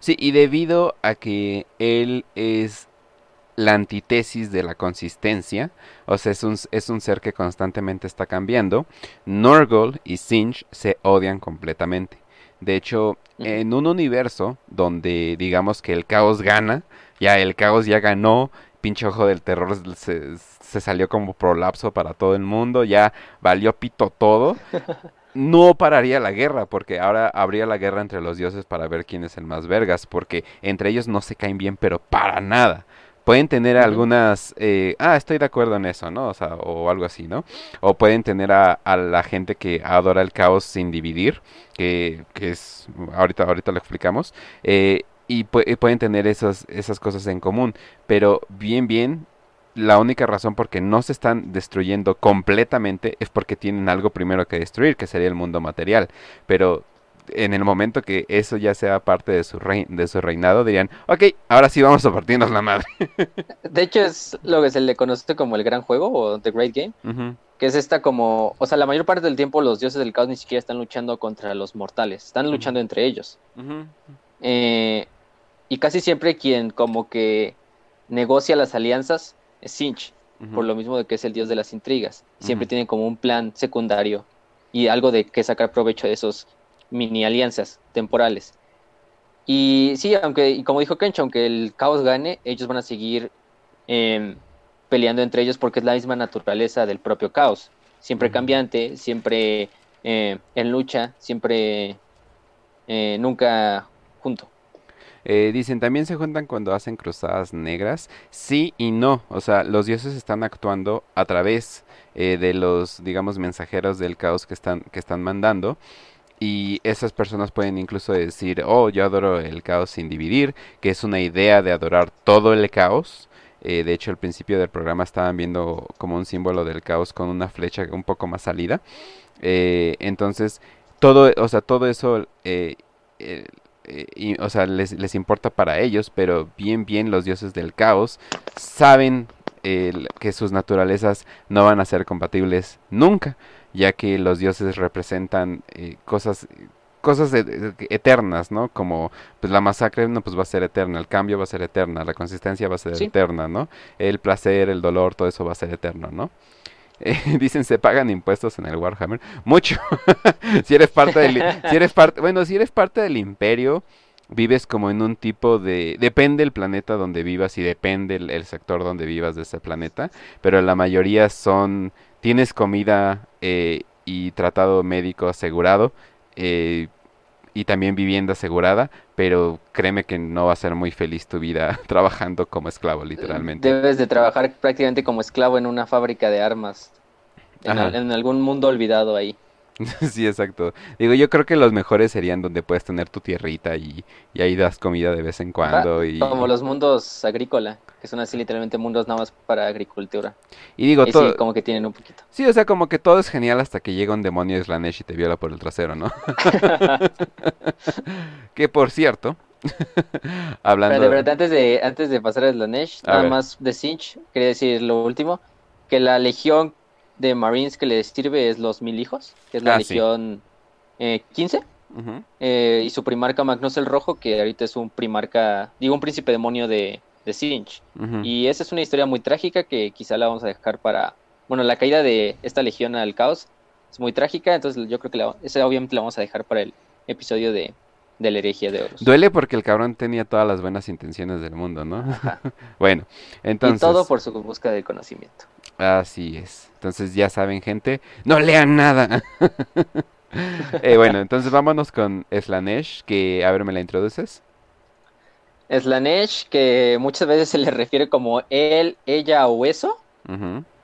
Sí, y debido a que él es la antítesis de la consistencia, o sea, es un, es un ser que constantemente está cambiando. Norgol y Sinch se odian completamente. De hecho, en un universo donde digamos que el caos gana, ya el caos ya ganó, pinche ojo del terror se, se salió como prolapso para todo el mundo, ya valió pito todo. no pararía la guerra, porque ahora habría la guerra entre los dioses para ver quién es el más vergas, porque entre ellos no se caen bien, pero para nada pueden tener algunas, eh, ah, estoy de acuerdo en eso, ¿no? O sea, o algo así, ¿no? O pueden tener a, a la gente que adora el caos sin dividir, que, que es, ahorita, ahorita lo explicamos, eh, y, pueden tener esas, esas cosas en común, pero bien, bien, la única razón por qué no se están destruyendo completamente es porque tienen algo primero que destruir, que sería el mundo material, pero en el momento que eso ya sea parte de su, de su reinado, dirían, ok, ahora sí vamos a partirnos la madre. De hecho, es lo que se le conoce como el gran juego o The Great Game, que es esta como, o sea, la mayor parte del tiempo los dioses del caos ni siquiera están luchando contra los mortales, están luchando entre ellos. Eh, y casi siempre quien como que negocia las alianzas es Sinch, por lo mismo de que es el dios de las intrigas. Siempre tiene como un plan secundario y algo de que sacar provecho de esos mini alianzas temporales. Y sí, aunque, y como dijo Kench, aunque el caos gane, ellos van a seguir em, peleando entre ellos porque es la misma naturaleza del propio caos. Siempre cambiante, siempre eh, en lucha, siempre eh, nunca junto. Eh, dicen, también se juntan cuando hacen cruzadas negras. Sí y no. O sea, los dioses están actuando a través de los, digamos, mensajeros del caos que están, que están mandando. Y esas personas pueden incluso decir, oh, yo adoro el caos sin dividir, que es una idea de adorar todo el caos. Eh, de hecho, al principio del programa estaban viendo como un símbolo del caos con una flecha un poco más salida. Eh, entonces, todo, o sea, todo eso, eh, y, o sea, les, les, importa para ellos, pero bien, bien los dioses del caos saben que sus naturalezas no van a ser compatibles nunca ya que los dioses representan eh, cosas cosas eternas, ¿no? Como pues la masacre no pues va a ser eterna, el cambio va a ser eterna, la consistencia va a ser eterna, ¿no? El placer, el dolor, todo eso va a ser eterno, ¿no? Eh, dicen se pagan impuestos en el Warhammer mucho. si eres parte del si eres parte, bueno, si eres parte del imperio vives como en un tipo de depende el planeta donde vivas y depende el, el sector donde vivas de ese planeta, pero la mayoría son tienes comida eh, y tratado médico asegurado eh, y también vivienda asegurada, pero créeme que no va a ser muy feliz tu vida trabajando como esclavo, literalmente. Debes de trabajar prácticamente como esclavo en una fábrica de armas, en, en algún mundo olvidado ahí. sí, exacto. Digo, yo creo que los mejores serían donde puedes tener tu tierrita y, ahí das comida de vez en cuando. y... Como los mundos agrícola, que son así literalmente mundos nada más para agricultura. Y digo, todo... Sí, como que tienen un poquito. Sí, o sea, como que todo es genial hasta que llega un demonio de Slanesh y te viola por el trasero, ¿no? que por cierto, hablando... Pero de verdad, antes de, antes de pasar a Slanesh, nada más de Sinch, quería decir lo último, que la legión de Marines que le sirve es los Mil Hijos, que es la ah, Legión 15. Eh, eh, y su primarca Magnus el Rojo, que ahorita es un primarca, digo, un príncipe demonio de, de Sinch. Y esa es una historia muy trágica que quizá la vamos a dejar para. Bueno, la caída de esta legión al caos es muy trágica, entonces yo creo que la, esa obviamente la vamos a dejar para el episodio de, de la herejía de Horus. Duele porque el cabrón tenía todas las buenas intenciones del mundo, ¿no? bueno, entonces. Y todo por su búsqueda de conocimiento. Así es. Entonces ya saben, gente, no lean nada. eh, bueno, entonces vámonos con Slanesh, que a ver, ¿me la introduces? Slanesh, que muchas veces se le refiere como él, ella o eso.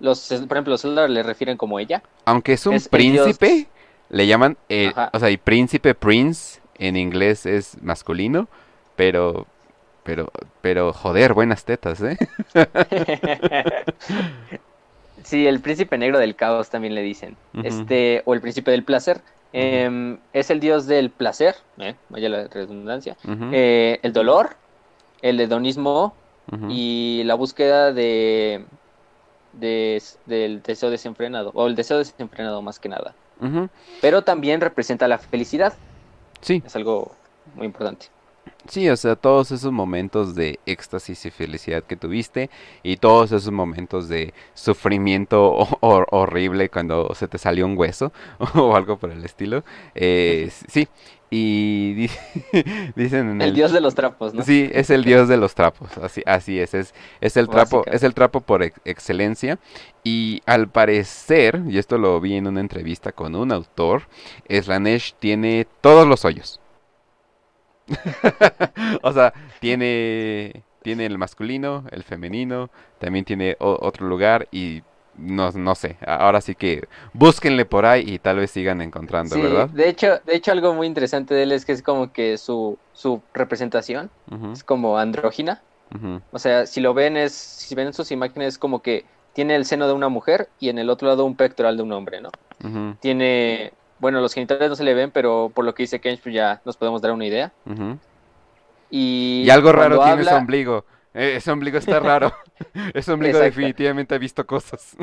los, por ejemplo, los Eldar le refieren como ella. Aunque es un príncipe, le llaman, eh, o sea, y príncipe, prince, en inglés es masculino, pero pero, pero, joder, buenas tetas, ¿eh? Sí, el príncipe negro del caos también le dicen. Este, o el príncipe del placer. Em, es el dios del placer, eh, vaya la redundancia. Eh, el dolor, el hedonismo y la búsqueda de, del deseo desenfrenado. O el deseo desenfrenado más que nada. Pero también representa la felicidad. Sí. Es algo muy importante. Sí, o sea, todos esos momentos de éxtasis y felicidad que tuviste y todos esos momentos de sufrimiento horrible cuando se te salió un hueso o algo por el estilo. Eh, sí, y dicen en el, dios de los trapos, ¿no? Sí, es el dios de los trapos, así, así es, es, es el trapo, es el trapo por excelencia. Y al parecer, y esto lo vi en una entrevista con un autor, Slanesh tiene todos los hoyos. o sea, tiene tiene el masculino, el femenino, también tiene o- otro lugar y no, no sé, ahora sí que búsquenle por ahí y tal vez sigan encontrando, Sí, ¿verdad? de hecho, de hecho algo muy interesante de él es que es como que su, su representación es como andrógina. O sea, si lo ven es, si ven sus imágenes es como que tiene el seno de una mujer y en el otro lado un pectoral de un hombre, ¿no? Tiene, bueno, los genitales no se le ven, pero por lo que dice Kench, pues ya nos podemos dar una idea. Y, Y algo raro tiene su habla- ombligo. Eh, ese ombligo está raro. Ese ombligo Exacto. definitivamente ha visto cosas.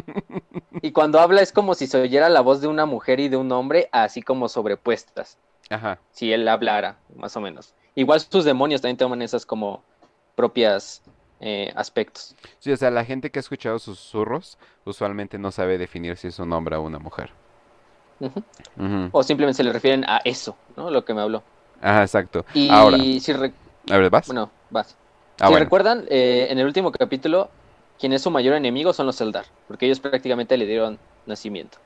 Y cuando habla es como si se oyera la voz de una mujer y de un hombre, así como sobrepuestas, Ajá. si él hablara, más o menos. Igual sus demonios también toman esas como propias eh, aspectos. Sí, o sea, la gente que ha escuchado susurros usualmente no sabe definir si es un hombre o una mujer. O simplemente se le refieren a eso, ¿no? Lo que me habló. Ajá, exacto. Y Ahora, si, re- a ver, ¿vas? bueno, vas. Ah, si bueno. recuerdan, eh, en el último capítulo, quien es su mayor enemigo son los Eldar, porque ellos prácticamente le dieron nacimiento.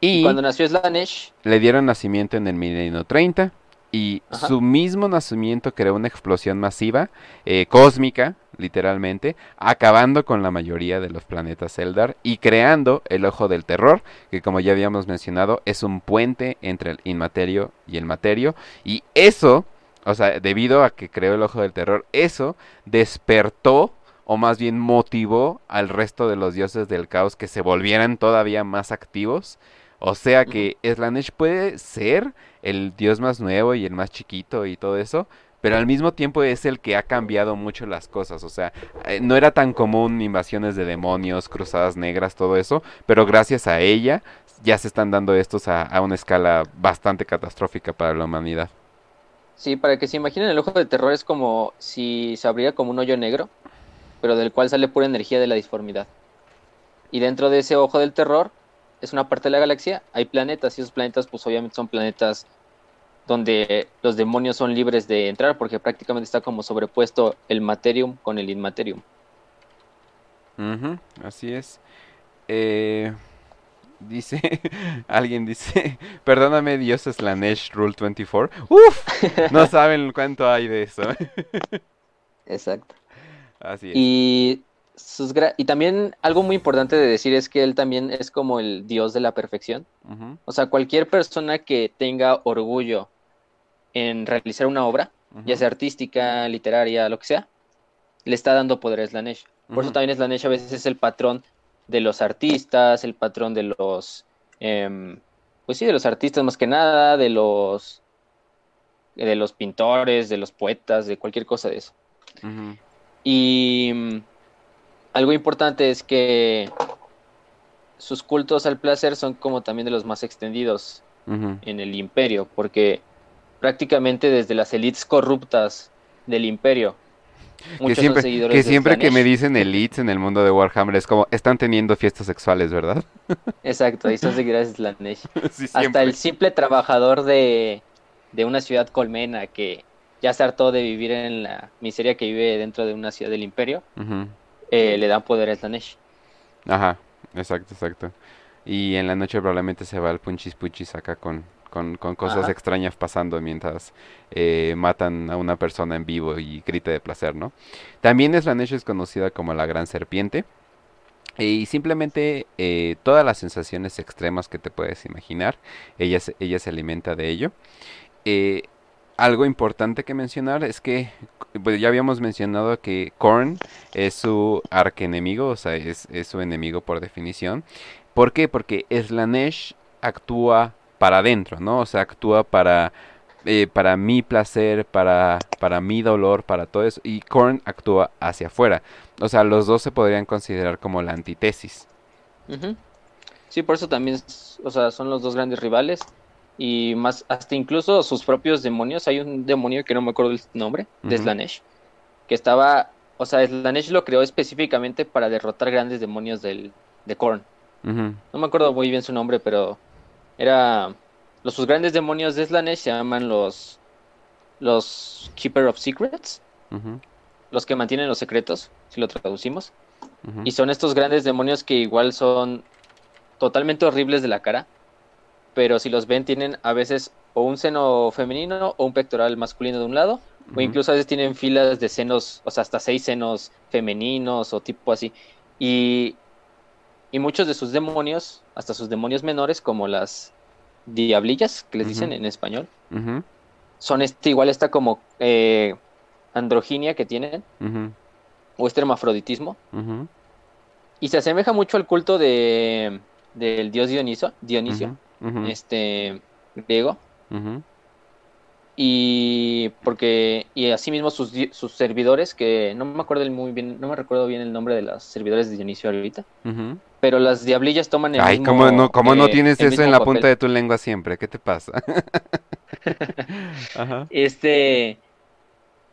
Y Y cuando nació Slanesh, le dieron nacimiento en el milenio 30 y Ajá. su mismo nacimiento creó una explosión masiva, eh, cósmica, literalmente, acabando con la mayoría de los planetas Eldar y creando el Ojo del Terror, que como ya habíamos mencionado, es un puente entre el inmaterio y el materio. Y eso, o sea, debido a que creó el Ojo del Terror, eso despertó o más bien motivó al resto de los dioses del caos que se volvieran todavía más activos. O sea que Slanesh puede ser el dios más nuevo y el más chiquito y todo eso, pero al mismo tiempo es el que ha cambiado mucho las cosas. O sea, eh, no era tan común invasiones de demonios, cruzadas negras, todo eso, pero gracias a ella ya se están dando estos a, a una escala bastante catastrófica para la humanidad. sí, para que se imaginen, el ojo del terror es como si se abriera como un hoyo negro, pero del cual sale pura energía de la disformidad. Y dentro de ese ojo del terror es una parte de la galaxia, hay planetas, y esos planetas pues obviamente son planetas donde los demonios son libres de entrar, porque prácticamente está como sobrepuesto el materium con el inmaterium. Ujú, así es. Eh, dice, alguien dice, perdóname Dios Slanesh Rule 24. Uf, no saben cuánto hay de eso. Exacto. Así es. Y, sus y también algo muy importante de decir es que él también es como el dios de la perfección. O sea, cualquier persona que tenga orgullo en realizar una obra, ya sea artística, literaria, lo que sea, le está dando poder a Slanesh. Por eso también Slanesh a veces es el patrón de los artistas, el patrón de los, em, pues sí, de los artistas más que nada, de los, de los pintores, de los poetas, de cualquier cosa de eso. Y mm, algo importante es que sus cultos al placer son como también de los más extendidos en el imperio, porque prácticamente desde las élites corruptas del imperio, Que muchos son siempre, seguidores que siempre que me dicen elites en el mundo de Warhammer es como, están teniendo fiestas sexuales, ¿verdad? Exacto, y son seguidores de Slanesh. Sí, Hasta el simple trabajador de, de una ciudad colmena que ya se hartó de vivir en la miseria que vive dentro de una ciudad del imperio. Eh, le dan poder a Slanesh. Ajá, exacto, exacto. Y en la noche probablemente se va al punchis punchis acá con, con, con cosas Ajá. extrañas pasando mientras eh, matan a una persona en vivo y grita de placer, ¿no? También Slanesh es conocida como la Gran Serpiente. Y simplemente eh, todas las sensaciones extremas que te puedes imaginar, ella se, ella se alimenta de ello. Eh, algo importante que mencionar es que pues, ya habíamos mencionado que Korn es su arquenemigo, o sea, es, su enemigo por definición. ¿Por qué? Porque Slanesh actúa para adentro, ¿no? O sea, actúa para, eh, para mi placer, para, para mi dolor, para todo eso. Y Korn actúa hacia afuera. O sea, los dos se podrían considerar como la antítesis. Sí, por eso también, o sea, son los dos grandes rivales y más, hasta incluso sus propios demonios. Hay un demonio que no me acuerdo el nombre, de. Slanesh, que estaba, o sea, Slanesh lo creó específicamente para derrotar grandes demonios del, de Korn. No me acuerdo muy bien su nombre, pero era, los sus grandes demonios de Slanesh se llaman los, los Keeper of Secrets, los que mantienen los secretos, si lo traducimos. Y son estos grandes demonios que igual son totalmente horribles de la cara, pero si los ven tienen a veces o un seno femenino o un pectoral masculino de un lado O incluso a veces tienen filas de senos, o sea, hasta seis senos femeninos o tipo así. Y, y muchos de sus demonios, hasta sus demonios menores, como las diablillas, que les dicen en español, son este, igual esta como eh, androginia que tienen, o este hermafroditismo. Y se asemeja mucho al culto de, del dios Dioniso, Dionisio, este griego. Y porque, y asimismo sus, sus servidores, que no me acuerdo muy bien, no me recuerdo bien el nombre de los servidores de Dionisio ahorita, pero las diablillas toman el Ay, mismo, ¿cómo no, cómo no eh, tienes eso en la papel. punta de tu lengua siempre? ¿Qué te pasa? Ajá. Este,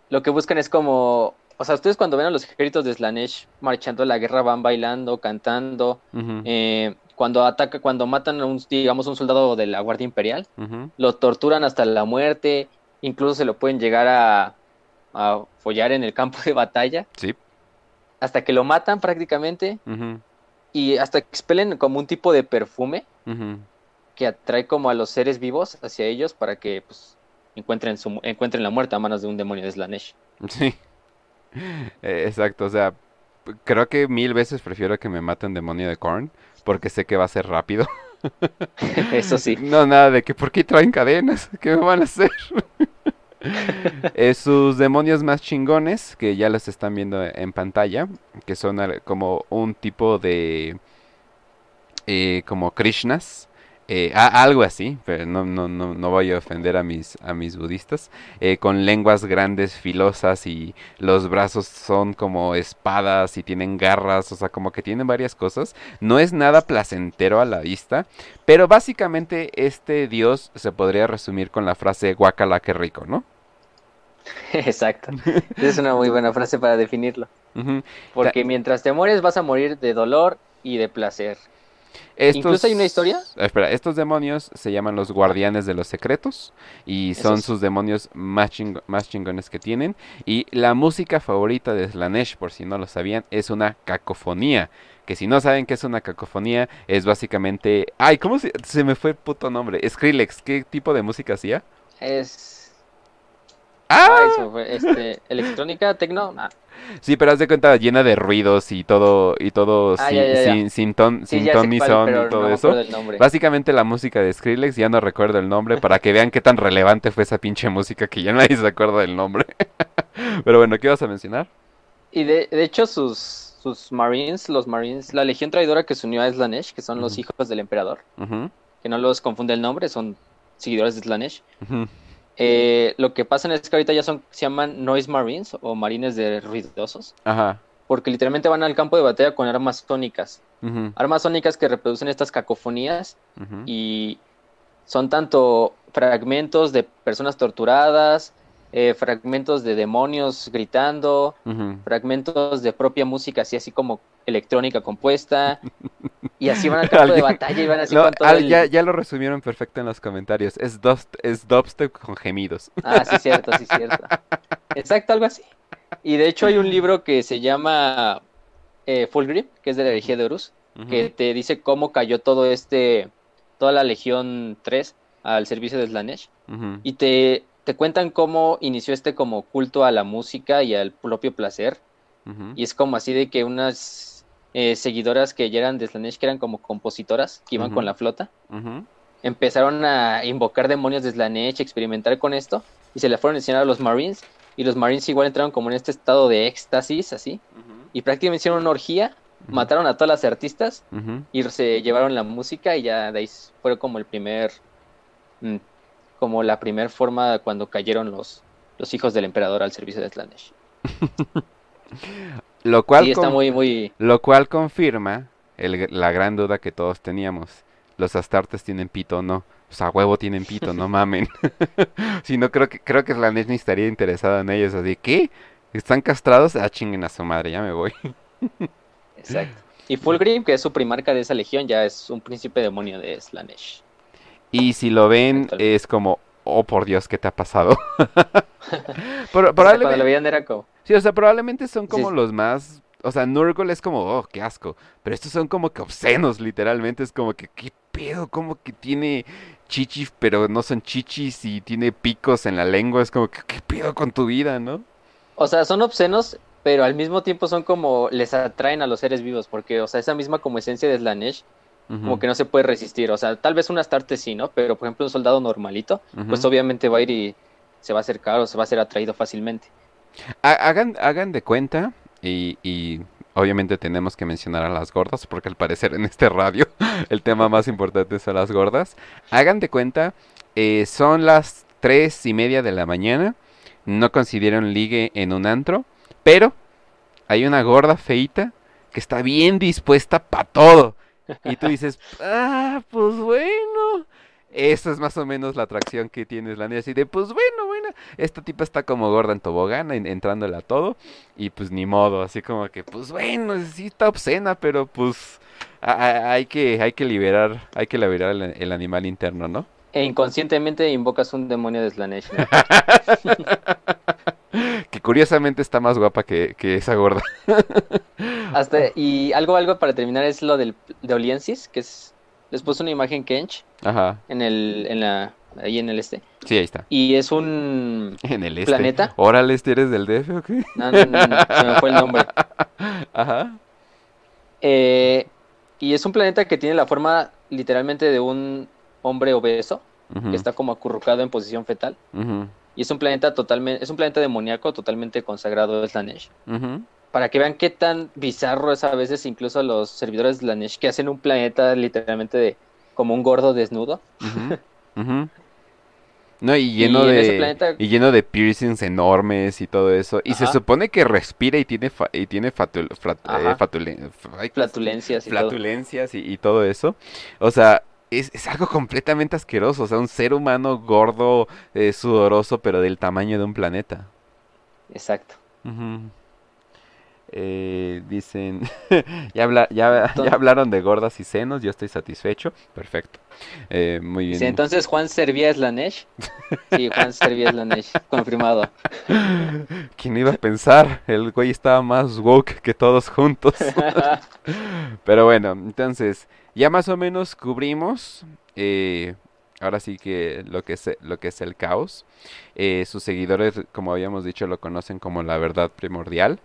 lo que buscan es como, o sea, ustedes cuando ven a los ejércitos de Slanesh marchando a la guerra van bailando, cantando, eh, cuando ataca, cuando matan a un, digamos, un soldado de la Guardia Imperial, lo torturan hasta la muerte, incluso se lo pueden llegar a, a follar en el campo de batalla, Sí. hasta que lo matan prácticamente y hasta expelen como un tipo de perfume que atrae como a los seres vivos hacia ellos para que pues encuentren su encuentren la muerte a manos de un demonio de Slanesh. Sí. Eh, Exacto, o sea, creo que mil veces prefiero que me mate un demonio de Korn porque sé que va a ser rápido. Eso sí. No, nada de que ¿por qué traen cadenas? ¿Qué me van a hacer? Eh, sus demonios más chingones, que ya los están viendo en pantalla, que son como un tipo de... eh, como Krishnas, eh, a- algo así, pero no, no, no, no voy a ofender a mis, a mis budistas, eh, con lenguas grandes, filosas y los brazos son como espadas y tienen garras, o sea, como que tienen varias cosas. No es nada placentero a la vista, pero básicamente este dios se podría resumir con la frase guacala que rico, ¿no? Exacto. Es una muy buena frase para definirlo. Porque mientras te mueres vas a morir de dolor y de placer. Estos, Incluso hay una historia. Espera, estos demonios se llaman los guardianes de los secretos y son Esos. sus demonios más, chingo- más chingones que tienen. Y la música favorita de Slanesh, por si no lo sabían, es una cacofonía. Que si no saben qué es una cacofonía, es básicamente... Ay, ¿cómo se, se me fue el puto nombre? Skrillex, ¿qué tipo de música hacía? Es. ¡Ah! Se me fue, este, electrónica, tecno. Ah, Sí, pero haz de cuenta llena de ruidos y todo, y todo Ah, sin, ya, ya, ya. sin, sin ton, sí, sin ton ni son y todo no eso. Básicamente la música de Skrillex, ya no recuerdo el nombre, para que vean qué tan relevante fue esa pinche música que ya nadie se acuerda del nombre. Pero bueno, ¿qué vas a mencionar? Y de, de hecho sus, sus Marines, los Marines, la legión traidora que se unió a Slanesh, que son los Ujú. hijos del emperador, Ujú, que no los confunde el nombre, son seguidores de Slanesh. ujú, Eh, lo que pasa es que ahorita ya son, se llaman Noise Marines o Marines de ruidosos, Ajá. porque literalmente van al campo de batalla con armas sónicas. Armas sónicas que reproducen estas cacofonías y son tanto fragmentos de personas torturadas, eh, fragmentos de demonios gritando, fragmentos de propia música, así así como electrónica compuesta, y así van al campo de batalla y van así No, con todo al- el... ya, ya lo resumieron perfecto en los comentarios. Es, dubst- es dubstep con gemidos. Ah, sí, cierto, sí, cierto. Exacto, algo así. Y de hecho hay un libro que se llama eh, Fulgrim, que es de la herejía de Horus, que te dice cómo cayó todo este, toda la Legión 3 al servicio de Slanesh. Y te, te cuentan cómo inició este como culto a la música y al propio placer. Y es como así de que unas eh, seguidoras que ya eran de Slanesh, que eran como compositoras, que iban con la flota, empezaron a invocar demonios de Slanesh, experimentar con esto, y se le fueron a enseñar a los Marines. Y los Marines igual entraron como en este estado de éxtasis, así. Y prácticamente hicieron una orgía, mataron a todas las artistas y se llevaron la música y ya de ahí fue como el primer, mm, como la primer forma cuando cayeron los, los hijos del emperador al servicio de Slanesh. Lo cual Sí, está muy, muy, Lo cual confirma el- la gran duda que todos teníamos. ¿Los astartes tienen pito o no? O sea, huevo tienen pito, no mamen. si no, creo que, creo que Slanesh ni estaría interesado en ellos. Así, ¿qué? ¿Están castrados? Ah, chinguen a su madre, ya me voy. exacto. Y Fulgrim, que es su primarca de esa legión, ya es un príncipe demonio de Slanesh. Y si lo ven, es como, oh por Dios, ¿qué te ha pasado? Pero- sea, cuando lo probablemente, veían era como, sí, o sea, probablemente son como Sí. los más... O sea, Nurgle es como, oh, qué asco. Pero estos son como que obscenos, literalmente. Es como que, ¿qué pedo? Como que tiene chichis, pero no son chichis y tiene picos en la lengua. Es como que, ¿qué pedo con tu vida, no? O sea, son obscenos, pero al mismo tiempo son como, les atraen a los seres vivos, porque, o sea, esa misma como esencia de Slanesh, como que no se puede resistir. O sea, tal vez un Astarte sí, ¿no? Pero, por ejemplo, un soldado normalito, pues obviamente va a ir y se va a acercar o se va a ser atraído fácilmente. Hagan, hagan de cuenta, y, y obviamente tenemos que mencionar a las gordas, porque al parecer en este radio el tema más importante son las gordas. Hagan de cuenta, eh, son las tres y media de la mañana, no consideran ligue en un antro, pero hay una gorda feita que está bien dispuesta para todo. Y tú dices, ah, pues bueno. Esa es más o menos la atracción que tienes la niña. Así de, pues bueno, bueno, esta tipa está como gorda en tobogán, entrándole a todo. Y pues ni modo, así como que, pues bueno, sí está obscena, pero pues hay que, hay que liberar, hay que liberar el, animal interno, ¿no? E inconscientemente invocas un demonio de Slanesh. que curiosamente está más guapa que, esa gorda. Hasta, y algo, algo para terminar es lo del, de Oliensis, que es, les puse una imagen Kench Ajá. en el, en la, ahí en el este. Sí, ahí está. Y es un en el este. planeta. Órale, este eres del DF o qué? No, no, no, se me fue el nombre. Ajá. Eh, y es un planeta que tiene la forma literalmente de un hombre obeso, que está como acurrucado en posición fetal. Y es un planeta totalmente, es un planeta demoníaco totalmente consagrado de Slanesh. Para que vean qué tan bizarro es a veces incluso los servidores de Slanesh que hacen un planeta literalmente de como un gordo desnudo. No, y lleno de y lleno de piercings enormes y todo eso. Y se supone que respira y tiene y tiene eh, flatulencias, y, flatulencias y, todo eso. O sea, es, algo completamente asqueroso. O sea, un ser humano gordo, eh, sudoroso, pero del tamaño de un planeta. Exacto. Eh, dicen, ya, ya, hablaron de gordas y senos, yo estoy satisfecho. Perfecto. Eh, muy bien. entonces Juan servía Slanesh. Sí, Juan servía Slanesh, confirmado. ¿Quién iba a pensar? El güey estaba más woke que todos juntos. Pero bueno, entonces, ya más o menos cubrimos. Eh, ahora sí que lo que es, lo que es el caos. sus seguidores, como habíamos dicho, lo conocen como la verdad primordial.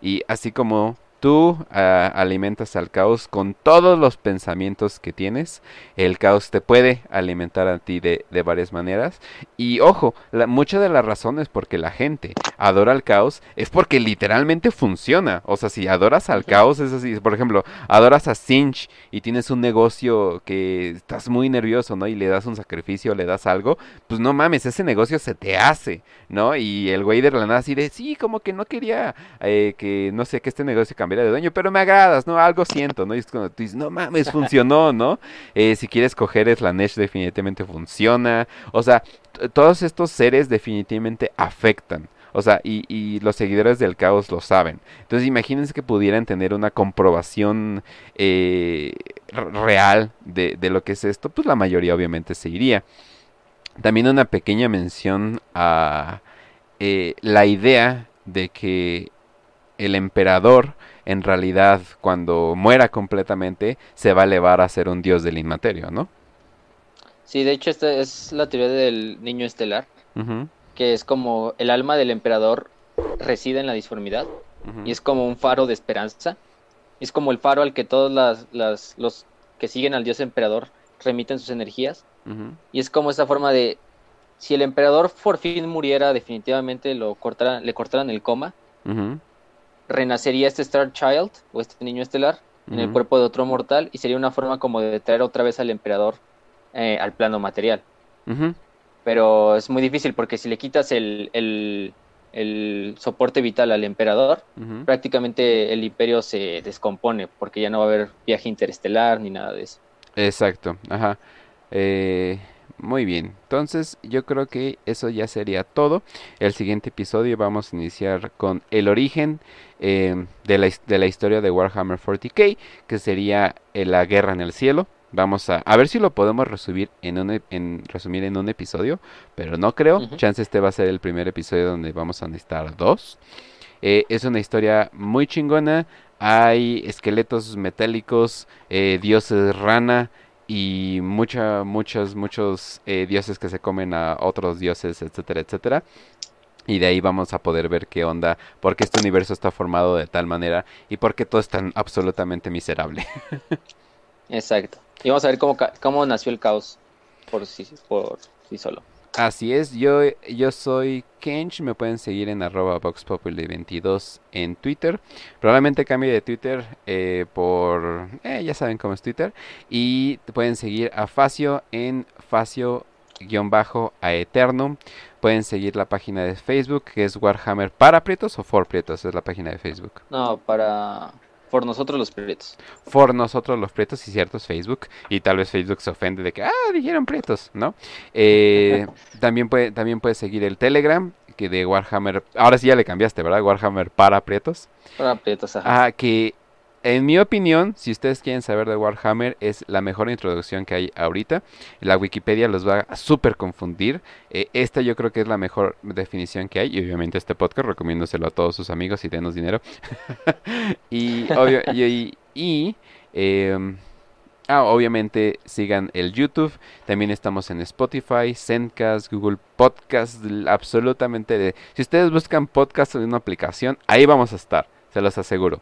Y así como tú ah, alimentas al caos con todos los pensamientos que tienes. El caos te puede alimentar a ti de, varias maneras. Y ojo, muchas de las razones por que la gente adora al caos es porque literalmente funciona. O sea, si adoras al caos, es así. Por ejemplo, adoras a Sinch y tienes un negocio que estás muy nervioso, ¿no? Y le das un sacrificio, le das algo, pues no mames, ese negocio se te hace, ¿no? Y el güey de la nada así de, sí, como que no quería eh, que, no sé, que este negocio cambiara de dueño, pero me agradas, ¿no? Algo siento, ¿no? Y es cuando tú dices, no mames, funcionó, ¿no? Eh, si quieres coger Slanesh, definitivamente funciona. O sea, todos estos seres definitivamente afectan. O sea, y, los seguidores del caos lo saben. Entonces imagínense que pudieran tener una comprobación eh, real de, de, lo que es esto, pues la mayoría obviamente se iría. También una pequeña mención a eh, la idea de que el emperador en realidad cuando muera completamente se va a elevar a ser un dios del inmaterio, ¿no? Sí, de hecho esta es la teoría del niño estelar, que es como el alma del emperador reside en la disformidad y es como un faro de esperanza, es como el faro al que todos las, los que siguen al dios emperador remiten sus energías. Y es como esa forma de si el emperador por fin muriera definitivamente lo cortaran, le cortaran el coma renacería este Star Child o este niño estelar en el cuerpo de otro mortal y sería una forma como de traer otra vez al emperador eh, al plano material. Pero es muy difícil porque si le quitas el, el, soporte vital al emperador, prácticamente el imperio se descompone porque ya no va a haber viaje interestelar ni nada de eso. Exacto, ajá. Eh, muy bien, entonces yo creo que eso ya sería todo. El siguiente episodio vamos a iniciar con el origen em, de, la, de, la, historia de Warhammer 40k, que sería eh, la guerra en el cielo. Vamos a, a ver si lo podemos resumir en un, en, resumir en un episodio, pero no creo. Chance este va a ser el primer episodio donde vamos a necesitar dos. Eh, es una historia muy chingona. Hay esqueletos metálicos, eh, dioses rana y mucha, muchos, muchos eh, dioses que se comen a otros dioses, etcétera, etcétera. Y de ahí vamos a poder ver qué onda, por qué este universo está formado de tal manera y por qué todo es tan absolutamente miserable. Exacto. Y vamos a ver cómo, cómo nació el caos por sí, por sí solo. Así es, yo, yo soy Kench, me pueden seguir en arroba VoxPopuli22 en Twitter. Probablemente cambie de Twitter eh, por, eh, ya saben cómo es Twitter. Y pueden seguir a Facio en Facio-Aeternum. Pueden seguir la página de Facebook que es Warhammer para Prietos o For Prietos, es la página de Facebook. No, para por nosotros los prietos. For nosotros los prietos y ciertos Facebook y tal vez Facebook se ofende de que ah dijeron prietos no Eh, también puede también puedes seguir el Telegram que de Warhammer ahora sí ya le cambiaste verdad Warhammer para prietos Para prietos, ajá. ah que en mi opinión si ustedes quieren saber de Warhammer es la mejor introducción que hay ahorita. La Wikipedia los va a súper confundir. Eh, esta yo creo que es la mejor definición que hay y obviamente este podcast recomiéndoselo a todos sus amigos y denos dinero. Y, em, ah, obviamente sigan el YouTube. También estamos en Spotify, Zencast, Google Podcast, absolutamente de... Si ustedes buscan podcast en una aplicación, ahí vamos a estar, se los aseguro.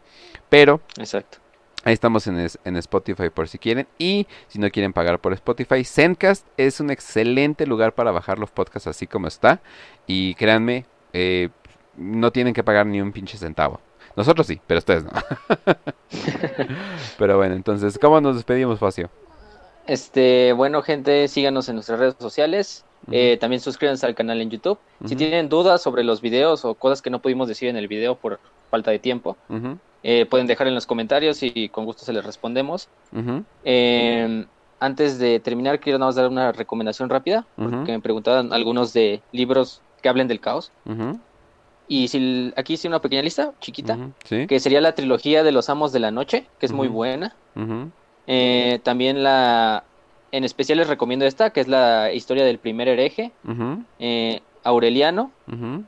Pero Exacto. Ahí estamos en, es- en Spotify por si quieren. Y si no quieren pagar por Spotify, Zencast es un excelente lugar para bajar los podcasts así como está. Y créanme, eh, no tienen que pagar ni un pinche centavo. Nosotros sí, pero ustedes no. pero bueno, entonces, ¿cómo nos despedimos, Facio? Este, bueno, gente, síganos en nuestras redes sociales. Eh, también suscríbanse al canal en YouTube. Si tienen dudas sobre los videos o cosas que no pudimos decir en el video por falta de tiempo, eh, pueden dejar en los comentarios y con gusto se les respondemos. Eh, antes de terminar, quiero nada más dar una recomendación rápida, porque me preguntaban algunos de libros que hablen del caos. Y si aquí hice una pequeña lista, chiquita, que sería la trilogía de los Amos de la Noche, que es muy buena. Eh, también la, en especial les recomiendo esta, que es la historia del primer hereje, eh, Aureliano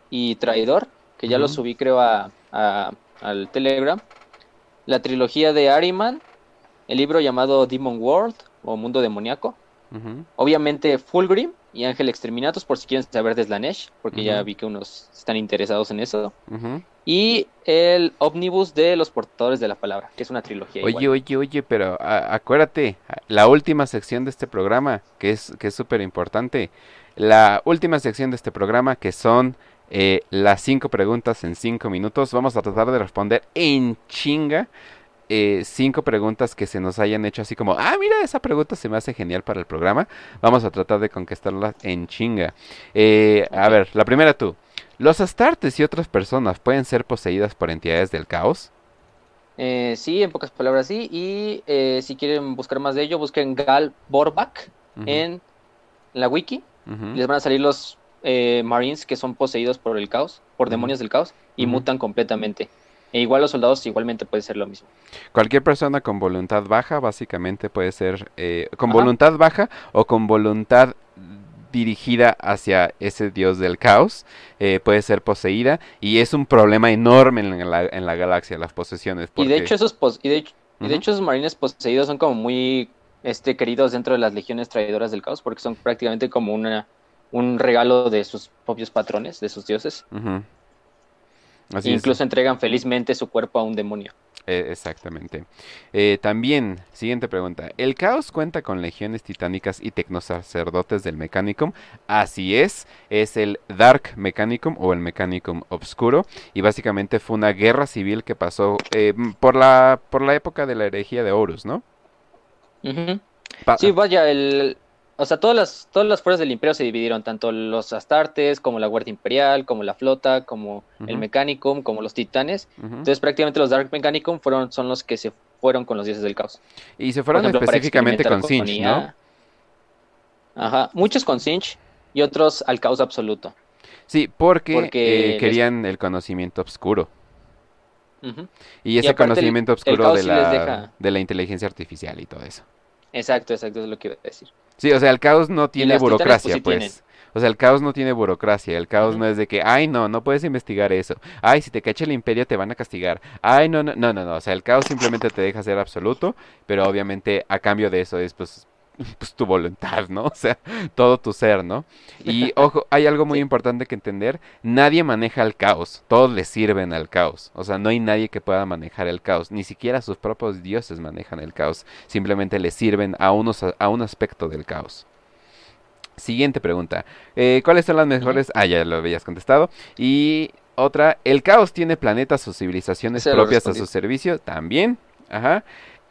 y Traidor, que ya lo Ujú. subí creo a, a- al Telegram. La trilogía de Ariman, el libro llamado Demon World o Mundo Demoníaco. Obviamente Fulgrim y Ángel Exterminatus, por si quieren saber de Slanesh, porque ya vi que unos están interesados en eso. Y el Omnibus de los Portadores de la Palabra, que es una trilogía. Oye, igual. oye, oye, pero acuérdate, la última sección de este programa, que es que es súper importante, la última sección de este programa, que son eh, las cinco preguntas en cinco minutos, vamos a tratar de responder en chinga eh, cinco preguntas que se nos hayan hecho así como, ah, mira, esa pregunta se me hace genial para el programa, vamos a tratar de conquistarlas en chinga. Eh, A ver, la primera tú, ¿los astartes y otras personas pueden ser poseídas por entidades del caos? Eh, sí, en pocas palabras sí. Y eh, si quieren buscar más de ello, busquen Gal Borbak Ujú, en la wiki. Les van a salir los Marines que son poseídos por el caos, por demonios del caos, y mutan completamente. E igual los soldados igualmente puede ser lo mismo. Cualquier persona con voluntad baja, básicamente puede ser eh, con Ajá. voluntad baja o con voluntad dirigida hacia ese dios del caos, eh, puede ser poseída y es un problema enorme en la, en la galaxia, las posesiones. Y de hecho esos y de hecho, y de hecho esos marines poseídos son como muy este queridos dentro de las legiones traidoras del caos porque son prácticamente como una un regalo de sus propios patrones, de sus dioses. Ujú. Así E es. incluso entregan felizmente su cuerpo a un demonio. Eh, exactamente. Eh, también, siguiente pregunta. ¿El caos cuenta con legiones titánicas y tecnosacerdotes del Mechanicum? Así es, es el Dark Mechanicum o el Mechanicum Obscuro. Y básicamente fue una guerra civil que pasó eh, por, la, por la época de la herejía de Horus, ¿no? Sí, vaya, el, o sea, todas las, todas las fuerzas del imperio se dividieron, tanto los astartes, como la Guardia Imperial, como la flota, como el. Mechanicum, como los titanes. Entonces prácticamente los Dark Mechanicum fueron, son los que se fueron con los dioses del caos. Y se fueron ejemplo, específicamente con Sinch. ¿no? Ajá, muchos con Sinch y otros al caos absoluto. Sí, porque, Porque eh, les- querían el conocimiento oscuro. Y ese conocimiento el oscuro de la, deja- de la inteligencia artificial y todo eso. Exacto, exacto, es lo que iba a decir. Sí, o sea, el caos no tiene burocracia, pues, pues. sí. O sea, el caos no tiene burocracia. El caos no es de que, ay, no, no puedes investigar eso. Ay, si te cacha el imperio te van a castigar. Ay, no, no, no, no, no. O sea, el caos simplemente te deja ser absoluto, pero obviamente a cambio de eso es, pues, pues, tu voluntad, ¿no? O sea, todo tu ser, ¿no? Y ojo, hay algo muy importante que entender, nadie maneja el caos, todos le sirven al caos, o sea, no hay nadie que pueda manejar el caos, ni siquiera sus propios dioses manejan el caos, simplemente le sirven a, unos, a un aspecto del caos. Siguiente pregunta. Eh, ¿Cuáles son las mejores? Ah, ya lo habías contestado. Y otra, ¿el caos tiene planetas o civilizaciones propias a su servicio? También. Ajá.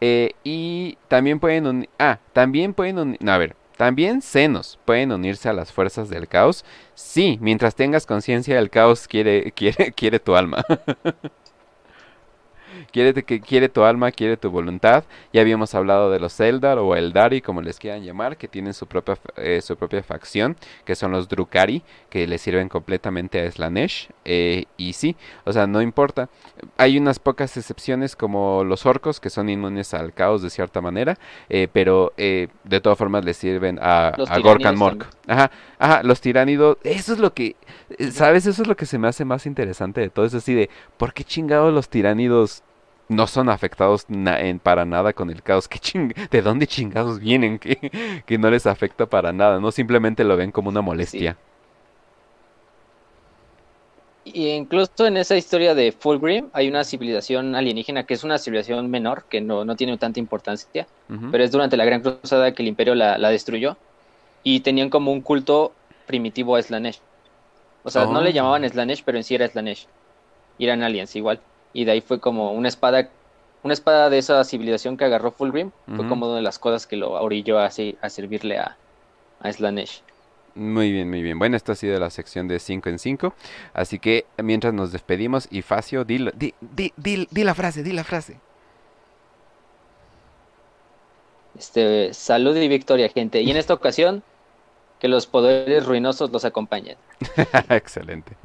Eh, y también pueden unir... Ah, también pueden unir... No, a ver. También senos pueden unirse a las fuerzas del caos. Sí, mientras tengas conciencia, el caos quiere, quiere, quiere tu alma. quiere, que, quiere tu alma, quiere tu voluntad. Ya habíamos hablado de los Eldar o Eldari, como les quieran llamar, que tienen su propia, eh, su propia facción, que son los Drukari, que le sirven completamente a Slanesh. Eh, y sí, o sea, no importa. Hay unas pocas excepciones como los orcos, que son inmunes al caos de cierta manera, eh, pero de todas formas le sirven a, a Gorkan Mork. Ajá, ajá, los tiránidos, eso es lo que, ¿sabes? Eso es lo que se me hace más interesante de todo. Es así de, ¿por qué chingados los tiránidos no son afectados en, para nada con el caos. ¿Qué ¿De dónde chingados vienen que, que, no les afecta para nada? No simplemente lo ven como una molestia. Y incluso en esa historia de Fulgrim hay una civilización alienígena que es una civilización menor, que no, no tiene tanta importancia, pero es durante la Gran Cruzada que el Imperio la, la destruyó y tenían como un culto primitivo a Slanesh. O sea, no le oh. llamaban Slanesh, pero en sí era Slanesh. Y eran aliens igual y de ahí fue como una espada una espada de esa civilización que agarró Fulgrim fue como una de las cosas que lo orilló así a servirle a, a Slanesh. Muy bien, muy bien. Bueno, esto ha sido la sección de 5 en 5. Así que mientras nos despedimos, y Facio, di, di, di, di, la frase, di la frase. Este, salud y victoria, gente. Y en esta ocasión, que los poderes ruinosos los acompañen. Excelente.